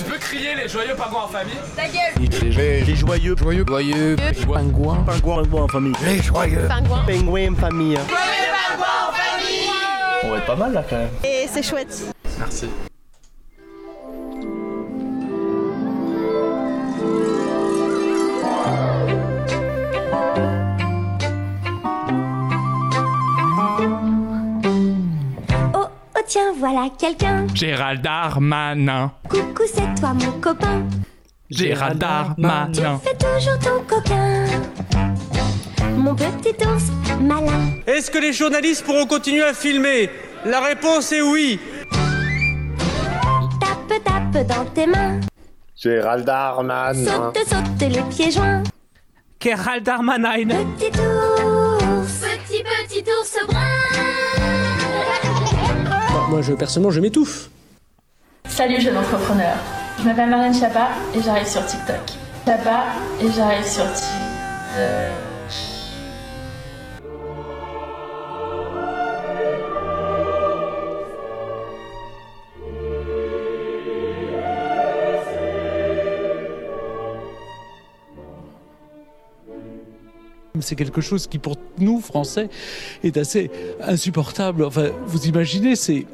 Tu peux crier les joyeux pingouins en famille Ta gueule. Les, les joyeux, joyeux, joyeux, pingouins, pingouins, pingouins en famille. Les joyeux, Pingouin pingouins en famille. On va être pas mal là quand même. Et c'est chouette. Merci. Quelqu'un. Gérald Darmanin. Coucou, c'est toi mon copain. Gérald Tu Darmanin. fais toujours ton coquin. Mon petit ours malin. Est-ce que les journalistes pourront continuer à filmer? La réponse est oui. Tape, tape dans tes mains. Gérald Darmanin. Saute, saute les pieds joints. Gérald Darmanin. Petit ours. Petit petit ours brun Moi, je, personnellement, je m'étouffe. Salut jeune entrepreneur, je m'appelle Marlène Chapa et j'arrive sur TikTok. Chapa et j'arrive sur TikTok. C'est quelque chose qui, pour nous, Français, est assez insupportable. Enfin, vous imaginez, c'est,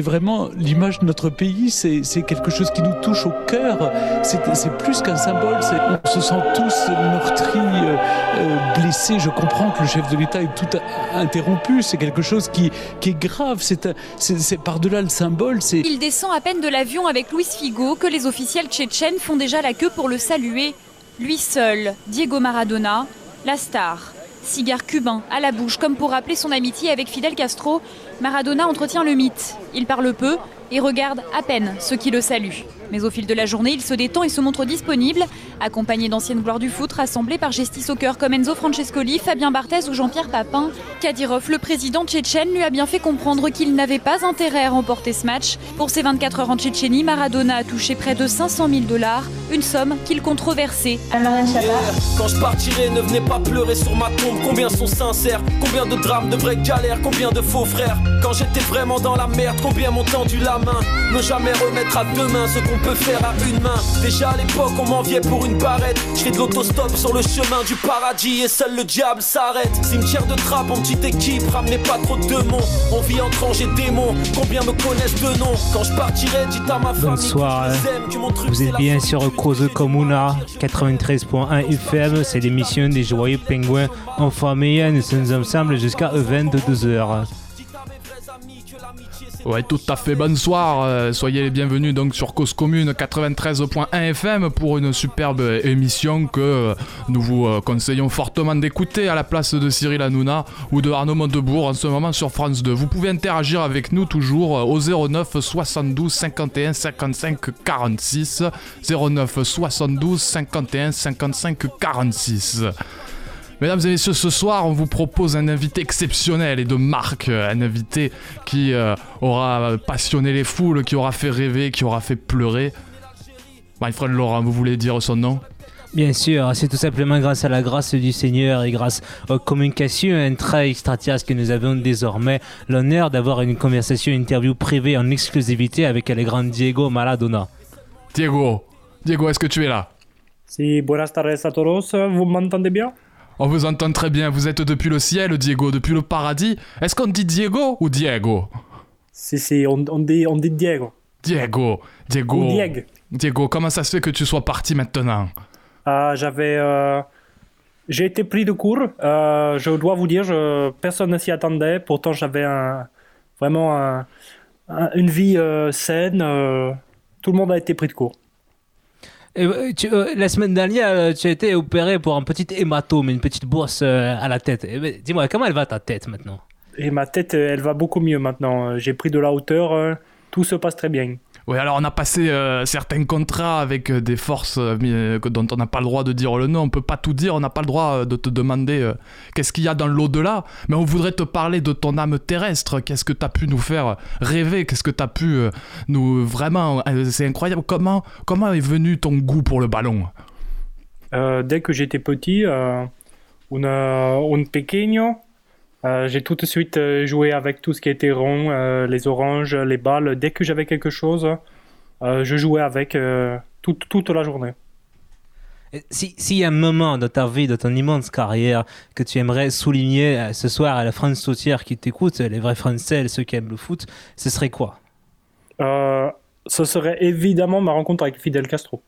vraiment l'image de notre pays, c'est, quelque chose qui nous touche au cœur. C'est, plus qu'un symbole, on se sent tous meurtris, euh, euh, blessés. Je comprends que le chef de l'État est tout interrompu. C'est quelque chose qui, est grave. C'est, par-delà le symbole. Il descend à peine de l'avion avec Luis Figo que les officiels tchétchènes font déjà la queue pour le saluer. Lui seul, Diego Maradona, la star. Cigare cubain à la bouche, comme pour rappeler son amitié avec Fidel Castro, Maradona entretient le mythe. Il parle peu et regarde à peine ceux qui le saluent. Mais au fil de la journée, il se détend et se montre disponible, accompagné d'anciennes gloires du foot rassemblées par Gestis Soccer comme Enzo Francescoli, Fabien Barthez ou Jean-Pierre Papin. Kadyrov, le président tchétchène, lui a bien fait comprendre qu'il n'avait pas intérêt à remporter ce match. Pour ses 24 heures en Tchétchénie, Maradona a touché près de 500 000 dollars, une somme qu'il controversait. Quand je partirai, ne venez pas pleurer sur ma tombe. Combien sont sincères Combien de drames, de vraies galères Combien de faux frères Quand j'étais vraiment dans la merde, combien m'ont tendu la main Ne jamais remettre à deux mains ce qu'on peut faire à une main. Déjà à l'époque, on m'enviait pour une barrette. Je fais de l'autostop sur le chemin du paradis et seul le diable s'arrête. Cimetière de trappe en petite équipe, ramenez pas trop de démons. On vit entre anges et démons. Combien me connaissent de nom Quand je partirai, dites à ma famille Bonsoir, Vous êtes bien sur Cause Comuna 93.1 FM, c'est l'émission des joyeux pingouins en famille. Nous sommes ensemble jusqu'à 22h. Ouais, tout à fait. Bonsoir. euh, soyez les bienvenus donc sur Cause Commune 93.1 FM pour une superbe émission que euh, nous vous euh, conseillons fortement d'écouter à la place de Cyril Hanouna ou de Arnaud Montebourg en ce moment sur France 2. Vous pouvez interagir avec nous toujours au 09 72 51 55 46 09 72 51 55 46. Mesdames et messieurs, ce soir, on vous propose un invité exceptionnel et de marque, euh, un invité qui euh, aura passionné les foules, qui aura fait rêver, qui aura fait pleurer. My friend Laurent, vous voulez dire son nom? Bien sûr, c'est tout simplement grâce à la grâce du Seigneur et grâce aux communications intra-extraterrestres que nous avons désormais l'honneur d'avoir une conversation interview privée en exclusivité avec le grand Diego Maradona. Diego, Diego, est-ce que tu es là? Si, buenas tardes a todos. Vous m'entendez bien? On vous entend très bien, vous êtes depuis le ciel, Diego, depuis le paradis. Est-ce qu'on dit Diego ou Diego? Si, si, on, on dit, on dit Diego. Diego, Diego. Ou Diego. Diego, comment ça se fait que tu sois parti maintenant? Ah, J'avais. euh, J'ai été pris de court. Euh, je dois vous dire, je- personne ne s'y attendait. Pourtant, j'avais un, vraiment un- un- une vie euh, saine. tout le monde a été pris de court. Euh, euh, la semaine dernière, euh, tu as été opéré pour un petit hématome, une petite euh, à la tête. Eh ben, Dis-moi, comment elle va ta tête maintenant? Et ma tête, elle va beaucoup mieux maintenant. J'ai pris de la hauteur. Tout se passe très bien. Oui, alors on a passé euh, certains contrats avec euh, des forces euh, dont on n'a pas le droit de dire le nom, on peut pas tout dire, on n'a pas le droit de te demander qu'est-ce qu'il y a dans l'au-delà, mais on voudrait te parler de ton âme terrestre, qu'est-ce que tu as pu nous faire rêver, qu'est-ce que tu as pu nous... Vraiment, c'est incroyable, comment, comment est venu ton goût pour le ballon? Dès que j'étais petit, euh, un, un pequeño, euh, j'ai tout de suite euh, joué avec tout ce qui était rond, euh, les oranges, les balles. Dès que j'avais quelque chose, euh, je jouais avec euh, toute, toute la journée. Si- S'il y a un moment de ta vie, de ton immense carrière, que tu aimerais souligner euh, ce soir à la France entière qui t'écoute, les vrais Français, ceux qui aiment le foot, ce serait quoi? Euh, ce serait évidemment ma rencontre avec Fidel Castro.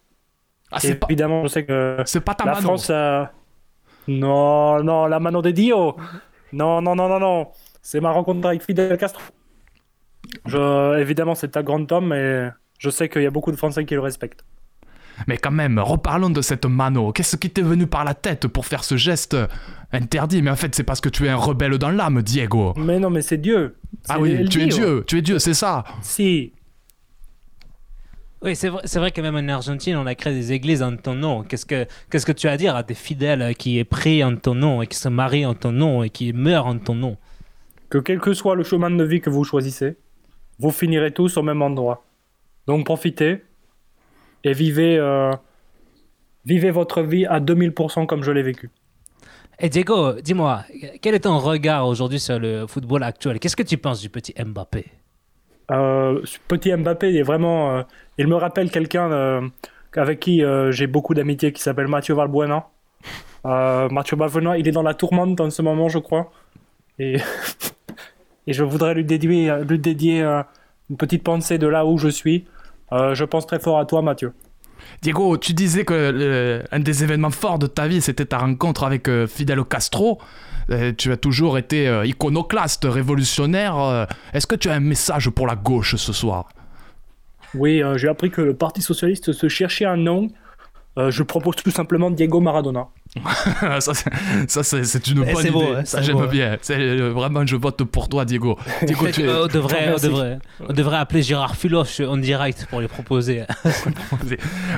Ah, c'est pas, évidemment, je sais que pas ta la mano. France. euh, Non, non, la mano de Dio. Non, non, non, non, non. C'est ma rencontre avec Fidel Castro. Je... Évidemment, c'est un grand homme, mais je sais qu'il y a beaucoup de Français qui le respectent. Mais quand même, reparlons de cette mano. Qu'est-ce qui t'est venu par la tête pour faire ce geste interdit? Mais en fait, c'est parce que tu es un rebelle dans l'âme, Diego. Mais non, mais c'est Dieu. Ah oui, tu es. Dieu, tu es Dieu, c'est ça. Si. Oui, c'est vrai, c'est vrai que même en Argentine, on a créé des églises en ton nom. Qu'est-ce que, qu'est-ce que tu as à dire à tes fidèles qui pris en ton nom et qui se marient en ton nom et qui meurent en ton nom? Que quel que soit le chemin de vie que vous choisissez, vous finirez tous au même endroit. Donc profitez et vivez, euh, vivez votre vie à 2000% comme je l'ai vécu. Et Diego, dis-moi, quel est ton regard aujourd'hui sur le football actuel? Qu'est-ce que tu penses du petit Mbappé? Euh, petit Mbappé, est vraiment. euh, il me rappelle quelqu'un euh, avec qui euh, j'ai beaucoup d'amitié qui s'appelle Mathieu Valbuena. Mathieu Valbuena, il est dans la tourmente en ce moment, je crois. Et, et je voudrais lui dédier, lui dédier une petite pensée de là où je suis. Je pense très fort à toi, Mathieu. Diego, tu disais que un des événements forts de ta vie, c'était ta rencontre avec euh, Fidel Castro. Euh, tu as toujours été euh, iconoclaste, révolutionnaire. euh, Est-ce que tu as un message pour la gauche ce soir? Oui, j'ai appris que le Parti Socialiste se cherchait un nom. Euh, je propose tout simplement Diego Maradona. Ça, c'est- une Eh, bonne c'est idée. beau, hein, ça, j'aime beau. bien. Euh, vraiment, je vote pour toi, Diego. Diego, tu es- on, devrait, on, devrait, on devrait appeler Gérard Filoche en direct pour lui proposer.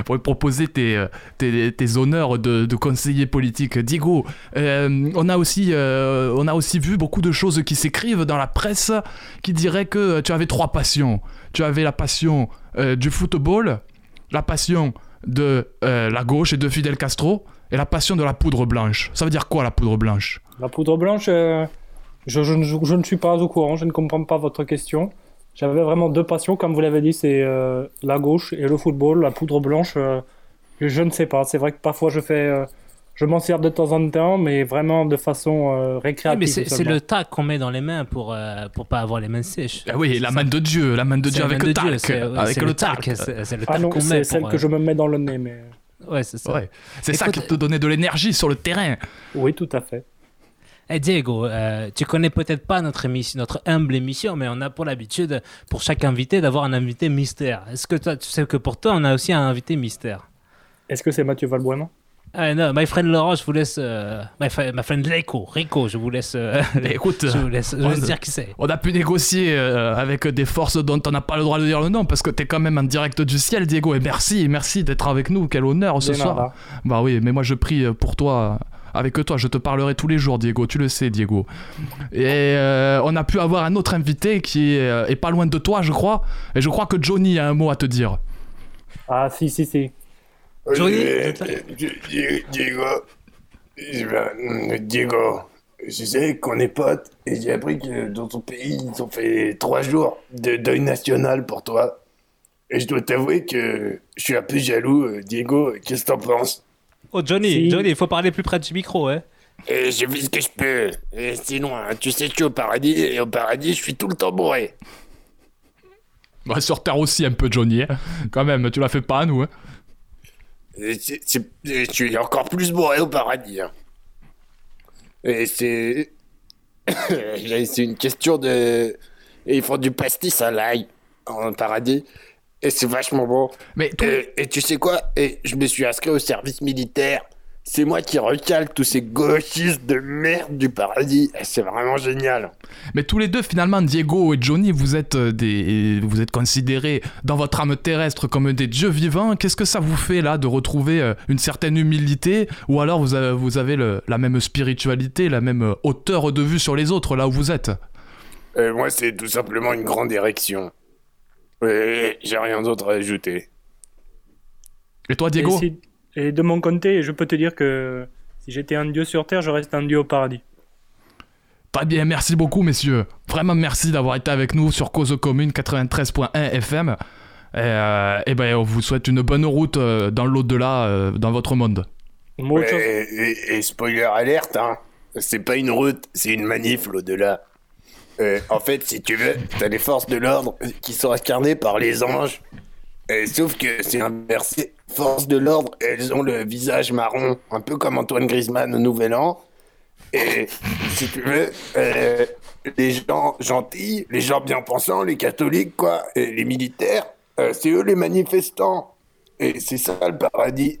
pour lui proposer tes, euh, tes, tes honneurs de, de conseiller politique. Diego, euh, on, a aussi, euh, on a aussi vu beaucoup de choses qui s'écrivent dans la presse qui diraient que tu avais trois passions. Tu avais la passion euh, du football, la passion de euh, la gauche et de Fidel Castro, et la passion de la poudre blanche. Ça veut dire quoi la poudre blanche? La poudre blanche, euh, je, je ne- je ne suis pas au courant, je ne comprends pas votre question. J'avais vraiment deux passions, comme vous l'avez dit, c'est euh, la gauche et le football. La poudre blanche, je ne sais pas. C'est vrai que parfois je fais, je m'en sers de temps en temps, mais vraiment de façon euh, Oui, récréative. mais c'est le tac qu'on met dans les mains pour euh, pour pas avoir les mains sèches. Ah oui, la main de Dieu, la main de Dieu avec le ouais, avec le tac, c'est le Ah tac non, qu'on met c'est celle euh, que je me mets dans le nez, mais Ouais, c'est ça. Ouais. C'est ça qui te donnait de l'énergie sur le terrain. oui, tout à fait. Eh, Diego, euh, tu connais peut-être pas notre émission, notre humble émission, mais on a pour l'habitude, pour chaque invité, d'avoir un invité mystère. Est-ce que toi, tu sais que pour toi, on a aussi un invité mystère? Est-ce que c'est Mathieu Valbuena? Ah non, my friend Laurent, je vous laisse. euh, my, fri- my friend Rico, Rico, je vous laisse. euh, Écoute, je vous laisse, je vous on- dire qui c'est. On a pu négocier euh, avec des forces dont on n'a pas le droit de dire le nom parce que t'es quand même en direct du ciel, Diego. Et merci, merci d'être avec nous. Quel honneur ce soir. Bah oui, mais moi je prie pour toi. Avec toi, je te parlerai tous les jours, Diego. Tu le sais, Diego. Et euh, on a pu avoir un autre invité qui est, est pas loin de toi, je crois. Et je crois que Johnny a un mot à te dire. Ah si, si, si. Johnny Euh, Di- Diego. Je vais- Diego. Je sais qu'on est potes et j'ai appris que dans ton pays, ils ont fait trois jours de deuil national pour toi. Et je dois t'avouer que je suis un peu jaloux, euh, Diego. Qu'est-ce que t'en penses? Oh, Johnny, Si. Johnny, il faut parler plus près du micro, hein. Et je fais ce que je peux. Et sinon, hein, tu sais, je suis au paradis et au paradis, je suis tout le temps bourré. Bah, sur Terre aussi un peu, Johnny. hein. Quand même, tu la fais pas à nous. hein. Et je suis encore plus bourré au paradis. hein. Et c'est. c'est une question de. Et ils font du pastis à l'ail en paradis. Et c'est vachement bon. Mais Et, et tu sais quoi? Et je me suis inscrit au service militaire. C'est moi qui recale tous ces gauchistes de merde du paradis. Et c'est vraiment génial. Mais tous les deux, finalement, Diego et Johnny, vous êtes, euh, des, vous êtes considérés dans votre âme terrestre comme des dieux vivants. Qu'est-ce que ça vous fait là de retrouver euh, une certaine humilité? Ou alors vous avez, vous avez le- la même spiritualité, la même euh, hauteur de vue sur les autres là où vous êtes? Euh, moi, c'est tout simplement une grande érection. Et j'ai rien d'autre à ajouter. Et toi, Diego? Et de mon côté, je peux te dire que si j'étais un dieu sur Terre, je reste un dieu au paradis. Très bien, merci beaucoup, messieurs. Vraiment merci d'avoir été avec nous sur Cause Commune 93.1 FM. Et, euh, eh ben, on vous souhaite une bonne route euh, dans l'au-delà, euh, dans votre monde. Ouais, et, et spoiler alerte, hein, c'est pas une route, c'est une manif l'au-delà. Euh, en fait, si tu veux, t'as les forces de l'ordre qui sont incarnées par les anges. Euh, sauf que c'est inversé. Forces de l'ordre, elles ont le visage marron, un peu comme Antoine Griezmann au Nouvel An. Et si tu veux, euh, les gens gentils, les gens bien pensants, les catholiques, quoi, et les militaires, euh, c'est eux les manifestants. Et c'est ça le paradis.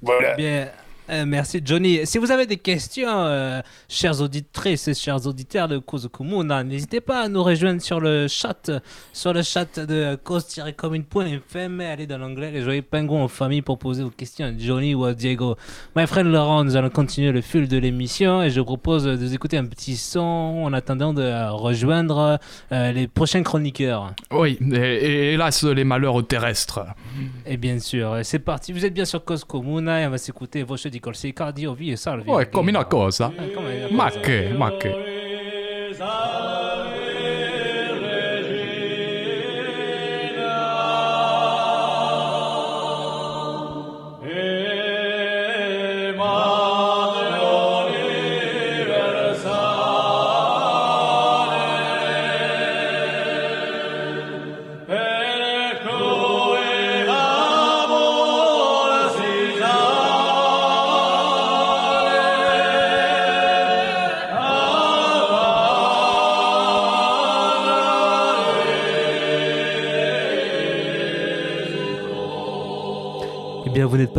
Voilà. Bien, euh, merci Johnny. Si vous avez des questions, euh, chers auditrices et chers auditeurs de Cause Commune, n'hésitez pas à nous rejoindre sur le chat, sur le chat de cause-commune.fm. Allez dans l'onglet Les Joyeux Pingouins en famille pour poser vos questions à Johnny ou à Diego. My friend Laurent, nous allons continuer le fil de l'émission et je vous propose de vous écouter un petit son en attendant de rejoindre euh, les prochains chroniqueurs. Oui, et, et hélas, les malheurs terrestres. Et bien sûr, c'est parti. Vous êtes bien sur Cause Commune et on va s'écouter Voce di dico il sicadio vi salvi. Oh, e come una cosa. Eh, come una cosa. ma che, ma che.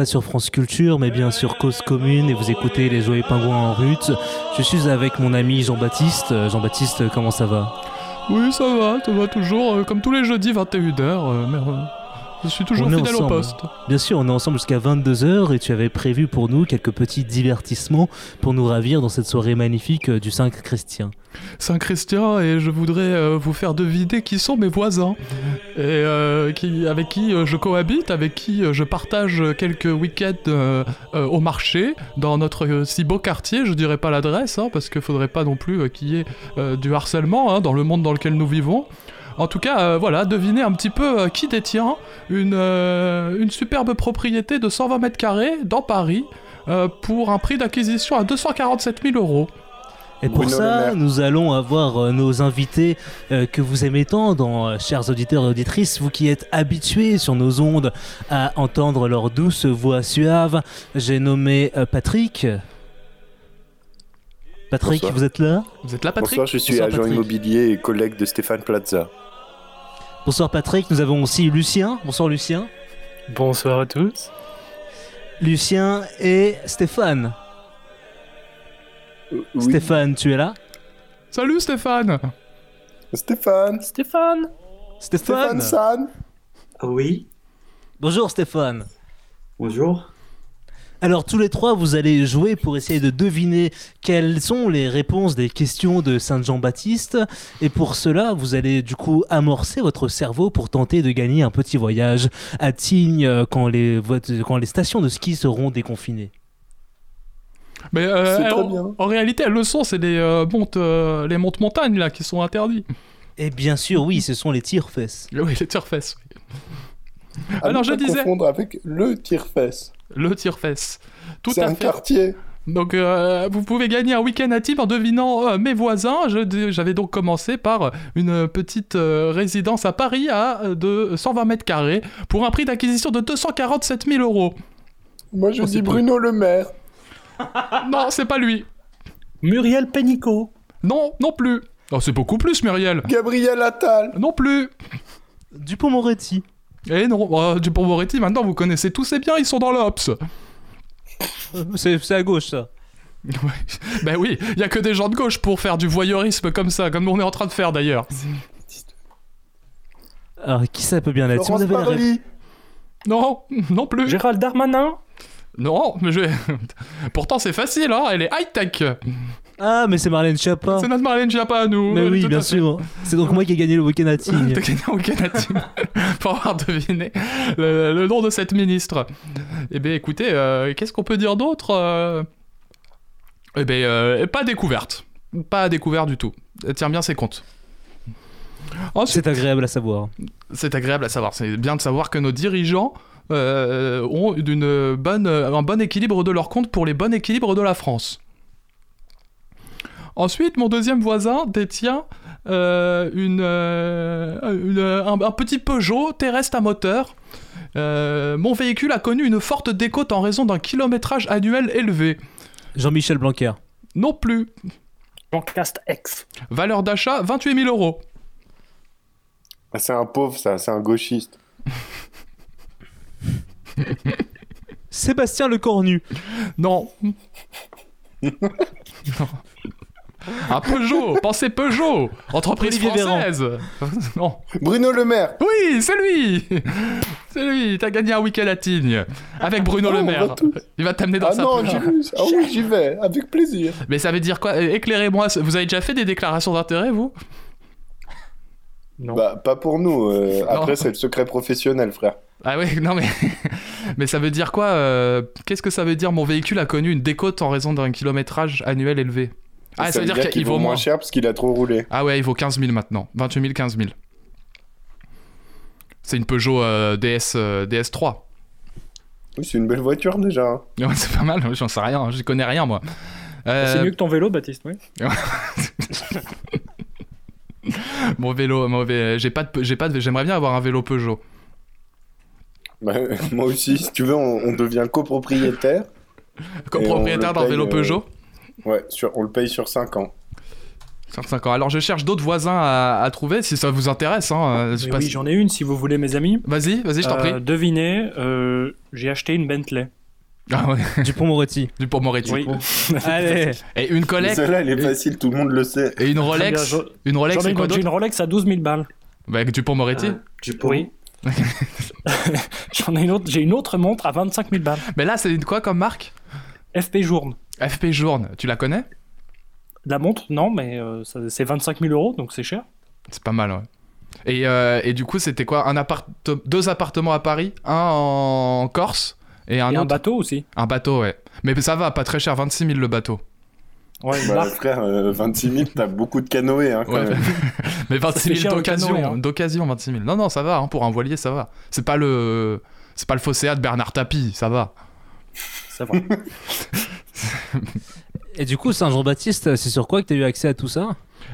Sur France Culture, mais bien sur Cause Commune et vous écoutez les Joyeux Pingouins en route. Je suis avec mon ami Jean-Baptiste. Euh, Jean-Baptiste, comment ça va? Oui, ça va, ça va toujours, euh, comme tous les jeudis 21h. euh, mais, euh, je suis toujours fidèle au poste. Bien sûr, on est ensemble jusqu'à 22h et tu avais prévu pour nous quelques petits divertissements pour nous ravir dans cette soirée magnifique euh, du Saint-Christien. Saint-Christian, et je voudrais euh, vous faire deviner qui sont mes voisins, et euh, qui, avec qui euh, je cohabite, avec qui euh, je partage quelques week-ends au marché, dans notre si beau quartier, je dirais pas l'adresse, hein, parce qu'il faudrait pas non plus qu'il y ait du harcèlement hein, dans le monde dans lequel nous vivons. En tout cas, voilà, devinez un petit peu qui détient une, une superbe propriété de 120 mètres carrés dans Paris pour un prix d'acquisition à 247 000 euros. Et pour ça, nous allons avoir euh, nos invités euh, que vous aimez tant, dans, euh, chers auditeurs et auditrices, vous qui êtes habitués sur nos ondes à entendre leur douce voix suave. J'ai nommé euh, Patrick. Patrick, Bonsoir. vous êtes là? Vous êtes là, Bonsoir, je suis Bonsoir, agent Patrick. immobilier et collègue de Stéphane Plaza. Bonsoir Patrick, nous avons aussi Lucien. Bonsoir Lucien. Bonsoir à tous. Lucien et Stéphane. Stéphane, tu es là? Salut Stéphane Stéphane Stéphane Stéphane San Oui. Bonjour Stéphane. Bonjour. Alors tous les trois, vous allez jouer pour essayer de deviner quelles sont les réponses des questions de Saint Jean-Baptiste. Et pour cela, vous allez du coup amorcer votre cerveau pour tenter de gagner un petit voyage à Tignes euh, quand les, quand les stations de ski seront déconfinées. Mais euh, très en- réalité, elles le sont, c'est les euh, montes, euh, les montes montagnes là qui sont interdits. Et bien sûr, oui, ce sont les tire-fesses. Oui, les tire-fesses. oui. Alors je disais confondre avec le tire-fesse. le tire-fesse. Tout C'est à un fait. quartier. Donc euh, vous pouvez gagner un week-end à Tibes en devinant euh, mes voisins. J'avais donc commencé par une petite euh, résidence à Paris à de 120 mètres carrés pour un prix d'acquisition de 247 000 euros. Moi, je Oh, dis Bruno Le Maire. Non, c'est pas lui. Muriel Pénicaud. Non, non plus. Oh, c'est beaucoup plus, Muriel. Gabriel Attal. Non plus. Dupont-Moretti. Eh non, oh, Dupont-Moretti, maintenant vous connaissez tous ces biens, ils sont dans l'Obs. Euh, C'est à gauche ça. Ben oui, il y a que des gens de gauche pour faire du voyeurisme comme ça, comme on est en train de faire d'ailleurs. Alors qui ça peut bien être Si vous Florence avez la ré- Parly. Non, non plus. Gérald Darmanin? Non, mais je... Pourtant c'est facile, hein, elle est high-tech. Ah, mais c'est Marlène Schiappa. C'est notre Marlène Schiappa à nous. Mais oui, bien sûr. C'est donc moi qui ai gagné le week-end. T'as gagné au Canada pour avoir deviné le, le nom de cette ministre. Eh bien écoutez, euh, qu'est-ce qu'on peut dire d'autre euh? Eh bien, euh, pas découverte. Pas découverte du tout. Elle tient bien ses comptes. C'est agréable à savoir. C'est agréable à savoir. C'est bien de savoir que nos dirigeants ont d'une bonne, un bon équilibre de leur compte pour les bons équilibres de la France. Ensuite, mon deuxième voisin détient euh, une, euh, une- un, un petit Peugeot terrestre à moteur. Euh, mon véhicule a connu une forte décote en raison d'un kilométrage annuel élevé. Jean-Michel Blanquer. Non plus. Jean-Cast X. Valeur d'achat 28 000 euros. Ah, c'est un pauvre, ça, c'est un gauchiste. Sébastien Lecornu. Non. non. Un Peugeot, pensez Peugeot, entreprise Olivier Véran. française. non. Bruno Le Maire. Oui, c'est lui. C'est lui. T'as gagné un week-end à Tignes avec Bruno Oh, Le on Maire. va Il va t'amener dans Ah sa non, ah oui, j'y vais, avec plaisir. Mais ça veut dire quoi? Éclairez-moi. Vous avez déjà fait des déclarations d'intérêt, vous? Bah, pas pour nous. euh, après, Non. c'est le secret professionnel, frère. Ah oui, non mais mais ça veut dire quoi euh, Qu'est-ce que ça veut dire Mon véhicule a connu une décote en raison d'un kilométrage annuel élevé? Ah, ça, veut dire, qu'il vaut moins cher parce qu'il a trop roulé. Ah ouais, il vaut 15 000 maintenant. 28 000, 15 000. C'est une Peugeot euh, DS, euh, DS3. Oui, c'est une belle voiture déjà. hein. Ouais, c'est pas mal, j'en sais rien, j'y connais rien moi. Euh, C'est mieux que ton vélo, Baptiste, oui. Mon vélo, mon vé- j'ai pas de, j'ai pas de, j'aimerais bien avoir un vélo Peugeot. Bah, moi aussi, si tu veux, on, on devient copropriétaire. Copropriétaire d'un vélo euh, Peugeot Ouais, sur, on le paye sur 5 ans. Sur 5 ans. Alors je cherche d'autres voisins à, à trouver si ça vous intéresse. Hein. euh, je oui, si- j'en ai une si vous voulez, mes amis. Vas-y, vas-y, je t'en Euh, prie. Devinez, euh, j'ai acheté une Bentley. Ah ouais. Dupont Moretti. Dupont Moretti. Oui. Allez. Et une Collect Celle-là, elle est facile, tout le monde le sait. et une Rolex. bien, je- Une Rolex, c'est une quoi autre, j'ai d'autre une Rolex à 12 000 balles. Bah, avec Dupont Moretti. Ah, Dupont. Oui. J'en ai une autre, j'ai une autre montre à 25 000 balles. Mais là, c'est une quoi comme marque? FP Journe. FP Journe. Tu la connais? La montre, non, mais euh, ça- c'est 25 000 euros, donc c'est cher. C'est pas mal, ouais. Et, euh, et du coup, c'était quoi? Un appart... Deux appartements à Paris, un en Corse et un Et un autre. bateau aussi. Un bateau, ouais. Mais ça va, pas très cher, 26 000 le bateau. Ouais, Bah, marque. frère, euh, 26 000, t'as beaucoup de canoës, hein, quand Ouais. même. Mais fait 26 000 cher le d'occasion, hein. d'occasion, 26 000. Non, non, ça va, hein, pour un voilier, ça va. C'est pas le. C'est pas le Fosséa de Bernard Tapie, ça va. C'est vrai. Et du coup, Saint-Jean-Baptiste, c'est sur quoi que t'as eu accès à tout ça?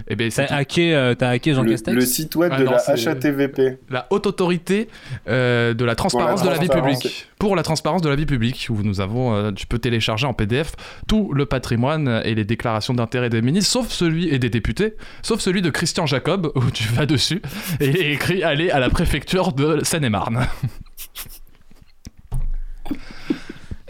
Et ben, T'as hacké, euh, hacké Jean Le, Castex le site web Ah de non, la HATVP. la haute autorité euh, de la transparence de la vie transparence. publique. Pour la transparence de la vie publique, où nous avons, euh, tu peux télécharger en PDF tout le patrimoine et les déclarations d'intérêt des ministres, sauf celui et des députés, sauf celui de Christian Jacob, où tu vas dessus et écrit aller à la préfecture de Seine-et-Marne.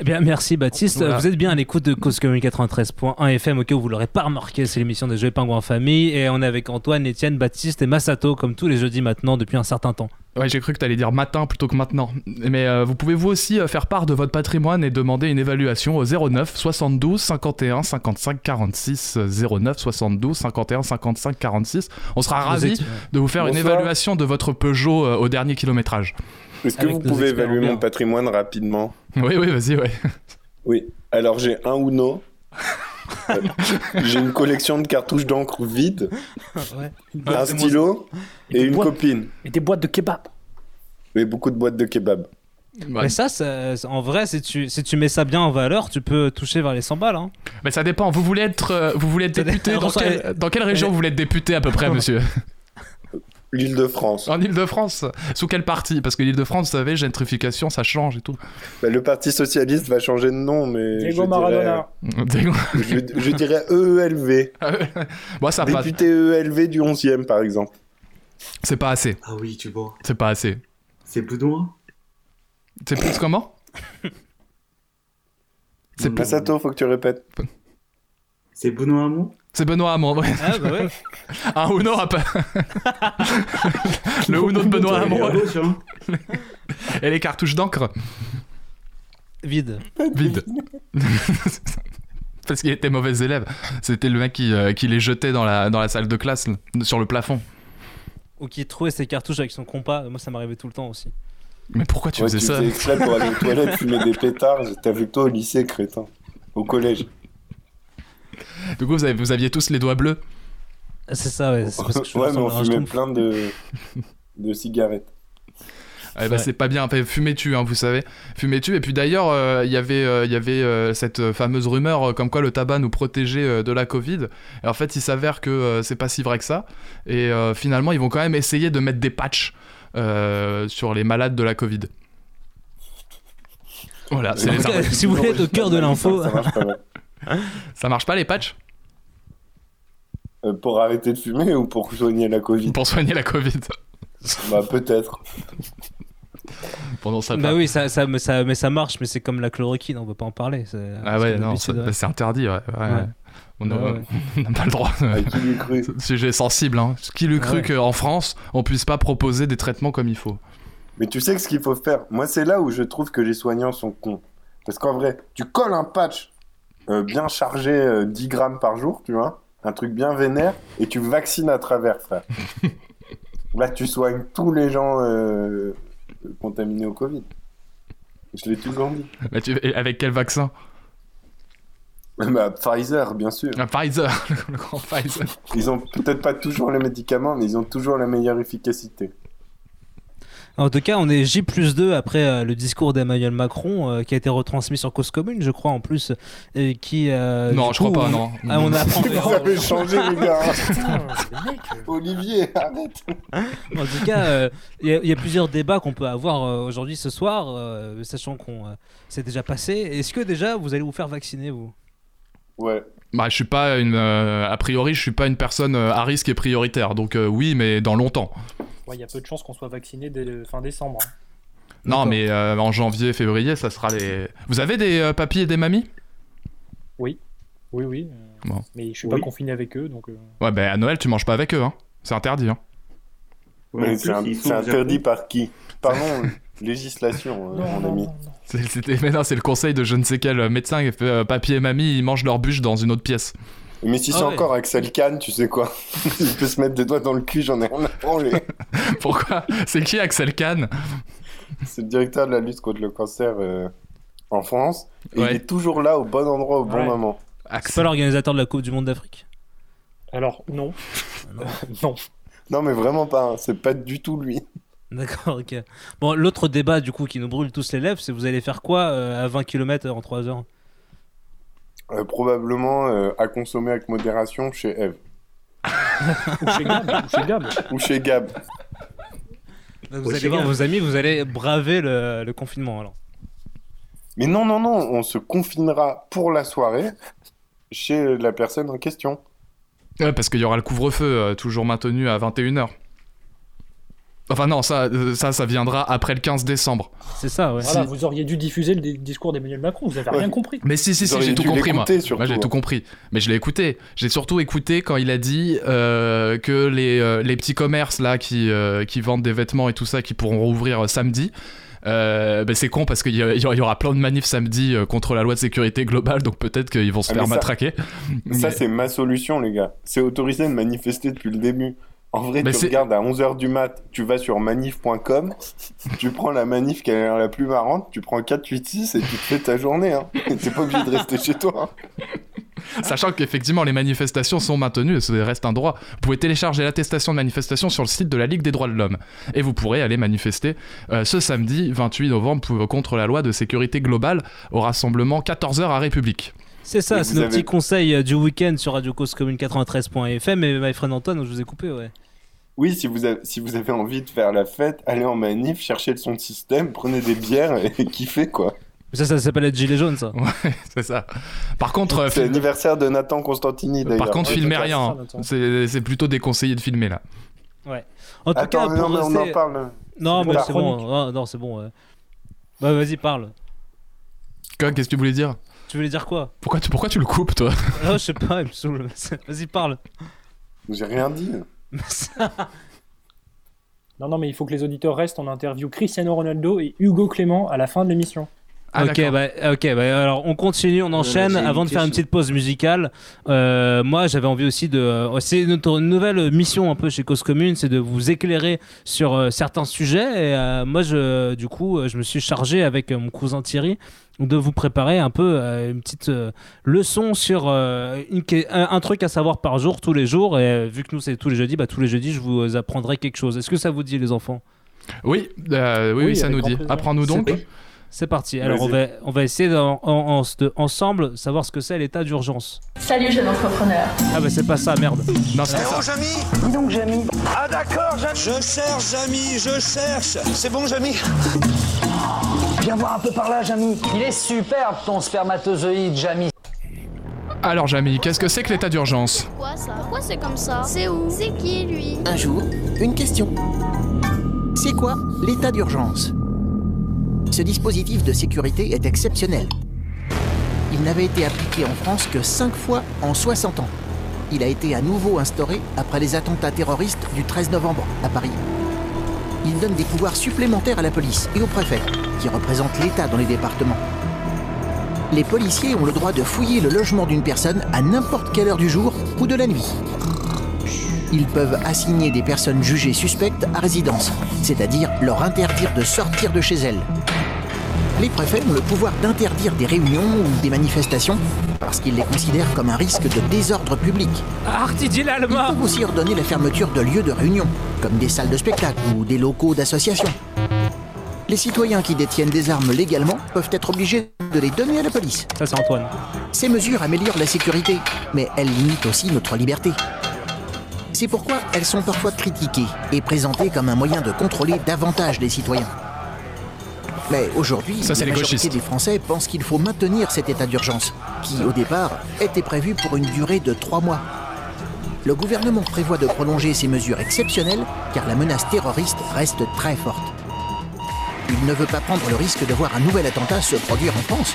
Eh bien, merci Baptiste. Voilà. Vous êtes bien à l'écoute de Cause Commune 93.1 FM, au cas où vous l'aurez pas remarqué, c'est l'émission des Jeux Pingouins en famille. Et on est avec Antoine, Étienne, Baptiste et Masato, comme tous les jeudis maintenant depuis un certain temps. Ouais, j'ai cru que t'allais dire matin plutôt que maintenant. Mais euh, vous pouvez vous aussi euh, faire part de votre patrimoine et demander une évaluation au 09 72 51 55 46 euh, 09 72 51 55 46. On sera ravis de vous faire une évaluation de votre Peugeot euh, au dernier kilométrage. Est-ce que vous pouvez évaluer mon patrimoine rapidement Oui, oui, vas-y, ouais. Oui. Alors, j'ai un Uno. Euh, j'ai une collection de cartouches d'encre vides, un stylo et une boîtes. copine. Et des boîtes de kebab. Et beaucoup de boîtes de kebab. Ouais. Mais ça, ça- en vrai, si tu, si tu mets ça bien en valeur, tu peux toucher vers les 100 balles. Hein. Mais ça dépend. Vous voulez être, euh, vous voulez être député dans, quelle- dans quelle région vous voulez être député à peu près, monsieur? L'île de France. En Ile-de-France Sous quel parti? Parce que l'Ile-de-France, vous savez, gentrification, ça change et tout. Bah, le Parti Socialiste va changer de nom, mais. Diego je Maradona. Dirais, je, je dirais EELV. Moi, ça passe. Député EELV du 11e, par exemple. C'est pas assez. Ah oui, tu vois. C'est pas assez. C'est Benoît C'est plus comment? C'est plus- Masato, faut que tu répètes. C'est Benoît Hamon C'est Benoît Hamon, ouais. Ah, bah ouais. Un Uno à pas. Le Uno de Benoît Hamon. hein. Et les cartouches d'encre Vide. vides. Parce qu'il était mauvais élève. C'était le mec qui, euh, qui les jetait dans la, dans la salle de classe, sur le plafond. Ou qui trouvait ses cartouches avec son compas. Moi, ça m'arrivait tout le temps aussi. Mais pourquoi tu Ouais, faisais tu ça faisais exprès pour aller aux toilettes, fumer des pétards. J'étais avec toi au lycée, crétin. Au collège. Du coup, vous, avez- vous aviez tous les doigts bleus C'est ça, ouais. parce que je Ouais, mais on fumait plein de, de cigarettes. Eh ben, c'est pas bien, Enfin, fumez-tu, hein, vous savez. Fumez-tu. Et puis d'ailleurs, euh, il y avait, euh, il y avait euh, cette fameuse rumeur euh, comme quoi le tabac nous protégeait euh, de la Covid. Et en fait, il s'avère que euh, c'est pas si vrai que ça. Et euh, finalement, ils vont quand même essayer de mettre des patchs euh, sur les malades de la Covid. Voilà, c'est les cas, si vous voulez être au cœur de l'info. Ça marche pas les patchs? Euh, pour arrêter de fumer ou pour soigner la Covid? Pour soigner la Covid. Bah peut-être. Pendant ça. Bah oui, ça, ça, mais ça, mais ça marche, mais c'est comme la chloroquine, on peut pas en parler. Ah ouais, non, ouais. c'est interdit, ouais. ouais. Ouais. On n'a Ouais, ouais. pas le droit. qui l'eût cru? Sujet sensible, hein. Qui l'eût cru Ouais. qu'en France, on puisse pas proposer des traitements comme il faut? Mais tu sais que ce qu'il faut faire Moi, c'est là où je trouve que les soignants sont cons. Parce qu'en vrai, tu colles un patch bien chargé, euh, 10 grammes par jour, tu vois, un truc bien vénère, et tu vaccines à travers, frère. là, tu soignes tous les gens euh, contaminés au Covid. Je l'ai toujours dit. Bah, tu- Avec quel vaccin? Bah, Pfizer, bien sûr. Un Pfizer, le grand Pfizer. Ils ont peut-être pas toujours les médicaments, mais ils ont toujours la meilleure efficacité. En tout cas, on est J plus 2 après euh, le discours d'Emmanuel Macron euh, qui a été retransmis sur Cause Commune, je crois, en plus. Et qui, euh, Non, du je crois coup, pas, on- non. Ah, on a Vous avez changé, les gars. Euh, Olivier, arrête. En tout cas, euh, il y, y a plusieurs débats qu'on peut avoir euh, aujourd'hui, ce soir, euh, sachant qu'on euh, c'est déjà passé. Est-ce que déjà vous allez vous faire vacciner, vous? Ouais. Bah, je suis pas une. euh, a priori, je suis pas une personne euh, à risque et prioritaire. Donc, euh, oui, mais dans longtemps. Ouais, il y a peu de chances qu'on soit vacciné dès le- fin décembre. hein. Non, mais euh, en janvier, février, ça sera les. Vous avez des euh, papis et des mamies? Oui, oui, oui. euh, Bon. Mais je suis Oui. pas confiné avec eux, donc. euh, Ouais, bah à Noël, tu manges pas avec eux, hein. C'est interdit, hein. Ouais, c'est un- interdit par qui? Pardon, législation, Non, mon ami. non, non. Mais non, c'est le conseil de je ne sais quel médecin qui fait euh, papy et mamie, ils mangent leur bûche dans une autre pièce. Mais si Ah c'est ouais. encore Axel Kahn, tu sais quoi Il peut se mettre des doigts dans le cul, j'en ai rien à branler. Pourquoi? C'est qui Axel Kahn? C'est le directeur de la lutte contre le cancer euh, en France. Et Ouais. il est toujours là au bon endroit au bon Ouais. moment. C'est pas l'organisateur de la Coupe du Monde d'Afrique? Alors, non. Non. non. Non, mais vraiment pas. hein. C'est pas du tout lui. D'accord, ok. Bon, l'autre débat du coup qui nous brûle tous les lèvres, c'est vous allez faire quoi euh, à 20 km en 3 heures? Euh, probablement euh, à consommer avec modération chez Eve. Ou chez Gab. ou chez Gab. Ou chez Gab. Donc, Vous allez chez voir Gab. vos amis, vous allez braver le, le confinement alors. Mais non, non, non, on se confinera pour la soirée chez la personne en question. Ouais, parce qu'il y aura le couvre-feu, euh, toujours maintenu à 21h. Enfin non, ça, euh, ça, ça viendra après le 15 décembre. C'est ça, ouais. Voilà, vous auriez dû diffuser le di- discours d'Emmanuel Macron, vous avez Ouais. rien compris. Mais si, si, si, j'ai tout compris, moi. l'écouter, surtout, Moi, j'ai hein. tout compris. Mais je l'ai écouté. J'ai surtout écouté quand il a dit euh, que les, euh, les petits commerces, là, qui, euh, qui vendent des vêtements et tout ça, qui pourront rouvrir euh, samedi, euh, ben, c'est con parce qu'il y, aura- plein de manifs samedi contre la loi de sécurité globale, donc peut-être qu'ils vont se Ah, faire ça- matraquer. Ça, Mais- c'est ma solution, les gars. C'est autorisé de manifester depuis le début. En vrai, Mais tu regardes à 11h du mat, tu vas sur manif.com, tu prends la manif qui a l'air la plus marrante, tu prends 486 et tu te fais ta journée. Hein. T'es pas obligé de rester chez toi. hein. Sachant qu'effectivement, les manifestations sont maintenues et ça reste un droit. Vous pouvez télécharger l'attestation de manifestation sur le site de la Ligue des droits de l'homme. Et vous pourrez aller manifester euh, ce samedi 28 novembre contre la loi de sécurité globale au rassemblement 14h à République. C'est ça, c'est nos avez- petits conseils euh, du week-end sur Radio Cause Commune 93.fm. Et my friend Antoine, je vous ai coupé, ouais. Oui, si vous, avez, si vous avez envie de faire la fête, allez en manif, cherchez le son de système, prenez des bières et kiffez, quoi. Ça, ça s'appelle être gilet jaune, ça. Ouais, c'est ça. Par contre, euh, C'est film- l'anniversaire de Nathan Constantini, d'ailleurs. par contre, Ouais, filmez c'est rien. hein. C'est c'est plutôt déconseillé de filmer là. Ouais. En tout Attends, cas, non, pour mais on en parle. Non, C'est mais c'est bon. Ah, non, c'est bon. ouais. Bah, vas-y, parle. Quoi, Qu'est-ce que tu voulais dire? Tu voulais dire quoi pourquoi tu, pourquoi tu le coupes, toi Ah, je sais pas, il me saoule. Vas-y, parle. J'ai rien dit. Non, non, mais il faut que les auditeurs restent. On interview Cristiano Ronaldo et Hugo Clément à la fin de l'émission. Ah, ok, bah, ok, bah, alors on continue, on enchaîne. j'ai une Avant de faire une petite pause musicale, euh, moi j'avais envie aussi de. euh, c'est notre nouvelle mission un peu chez Cause Commune, c'est de vous éclairer sur euh, certains sujets. Et euh, moi, je, du coup, euh, je me suis chargé avec euh, mon cousin Thierry de vous préparer un peu euh, une petite euh, leçon sur euh, une un, un truc à savoir par jour, tous les jours. Et euh, vu que nous c'est tous les jeudis, bah, tous les jeudis je vous apprendrai quelque chose. Est-ce que ça vous dit, les enfants? Oui, euh, oui, Oui, oui, ça nous dit. Apprends-nous donc. C'est- parti. Alors on va, on va essayer d'en- en- en- de, ensemble savoir ce que c'est l'état d'urgence. Salut jeune entrepreneur. Ah bah c'est pas ça, merde. Non, c'est ça. Jamy Dis donc, Jamy. Ah, d'accord, Jamy. Je cherche, Jamy, je cherche. C'est bon, Jamy Viens voir un peu par là, Jamy. Il est superbe ton spermatozoïde, Jamy. Alors, Jamy, qu'est-ce que c'est que l'état d'urgence? Pourquoi ça? Pourquoi c'est comme ça? C'est où? C'est qui lui? Un jour, une question. C'est quoi l'état d'urgence? Ce dispositif de sécurité est exceptionnel. Il n'avait été appliqué en France que 5 fois en 60 ans. Il a été à nouveau instauré après les attentats terroristes du 13 novembre à Paris. Il donne des pouvoirs supplémentaires à la police et au préfet, qui représente l'État dans les départements. Les policiers ont le droit de fouiller le logement d'une personne à n'importe quelle heure du jour ou de la nuit. Ils peuvent assigner des personnes jugées suspectes à résidence, c'est-à-dire leur interdire de sortir de chez elles. Les préfets ont le pouvoir d'interdire des réunions ou des manifestations parce qu'ils les considèrent comme un risque de désordre public. Artidi Ils peuvent aussi ordonner la fermeture de lieux de réunion, comme des salles de spectacle ou des locaux d'associations. Les citoyens qui détiennent des armes légalement peuvent être obligés de les donner à la police. Ça c'est Antoine. Ces mesures améliorent la sécurité, mais elles limitent aussi notre liberté. C'est pourquoi elles sont parfois critiquées et présentées comme un moyen de contrôler davantage les citoyens. Mais aujourd'hui, la majorité gauchistes. des Français pensent qu'il faut maintenir cet état d'urgence, qui au départ était prévu pour une durée de trois mois. Le gouvernement prévoit de prolonger ces mesures exceptionnelles car la menace terroriste reste très forte. Il ne veut pas prendre le risque de voir un nouvel attentat se produire en France.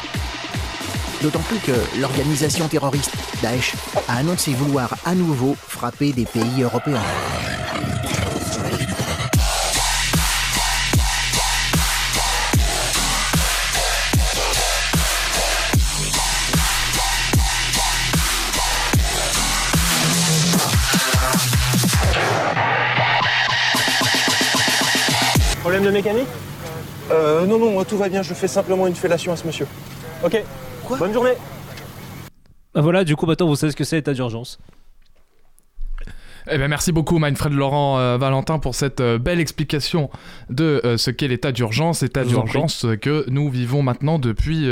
D'autant plus que l'organisation terroriste Daesh a annoncé vouloir à nouveau frapper des pays européens. De mécanique Euh, non, non, tout va bien. Je fais simplement une fellation à ce monsieur. Ok. Bonne journée. Bah voilà, du coup maintenant vous savez ce que c'est l'état d'urgence. Eh ben, merci beaucoup, Mindfred Laurent euh, Valentin, pour cette euh, belle explication de euh, ce qu'est l'état d'urgence. État d'urgence que nous vivons maintenant depuis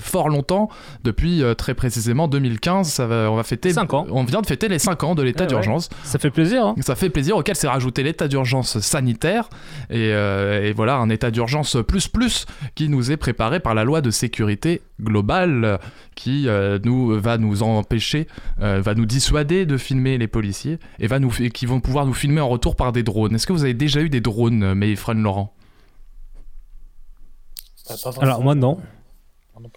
fort longtemps, depuis très précisément 2015. Ça va, on va fêter. Cinq ans. On vient de fêter les 5 ans de l'état Eh ouais. d'urgence. Ça fait plaisir. Hein Ça fait plaisir, auquel s'est rajouté l'état d'urgence sanitaire. Et, et voilà, un état d'urgence plus plus qui nous est préparé par la loi de sécurité globale qui nous, va nous empêcher, va nous dissuader de filmer les policiers et, va nous, qui vont pouvoir nous filmer en retour par des drones. Est-ce que vous avez déjà eu des drones, euh, Mayfren Laurent? Alors moi non. Moi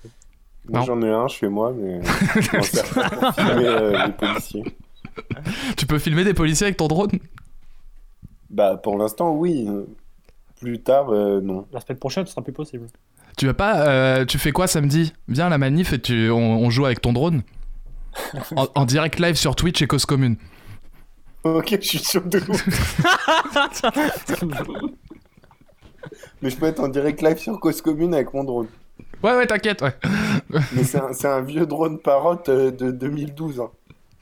Non. j'en ai un chez moi, mais filmer euh, les policiers. Tu peux filmer des policiers avec ton drone? Bah pour l'instant oui. Plus tard, euh, non. La semaine prochaine, ce sera plus possible. Tu vas pas, euh, tu fais quoi samedi? Viens à la manif et tu, on, on joue avec ton drone en, en direct live sur Twitch et Cause Commune. Ok, je suis sûr de vous. Mais je peux être en direct live sur Cause Commune avec mon drone. Ouais, ouais, t'inquiète, ouais. Mais c'est un, vieux drone parotte euh, de 2012. hein.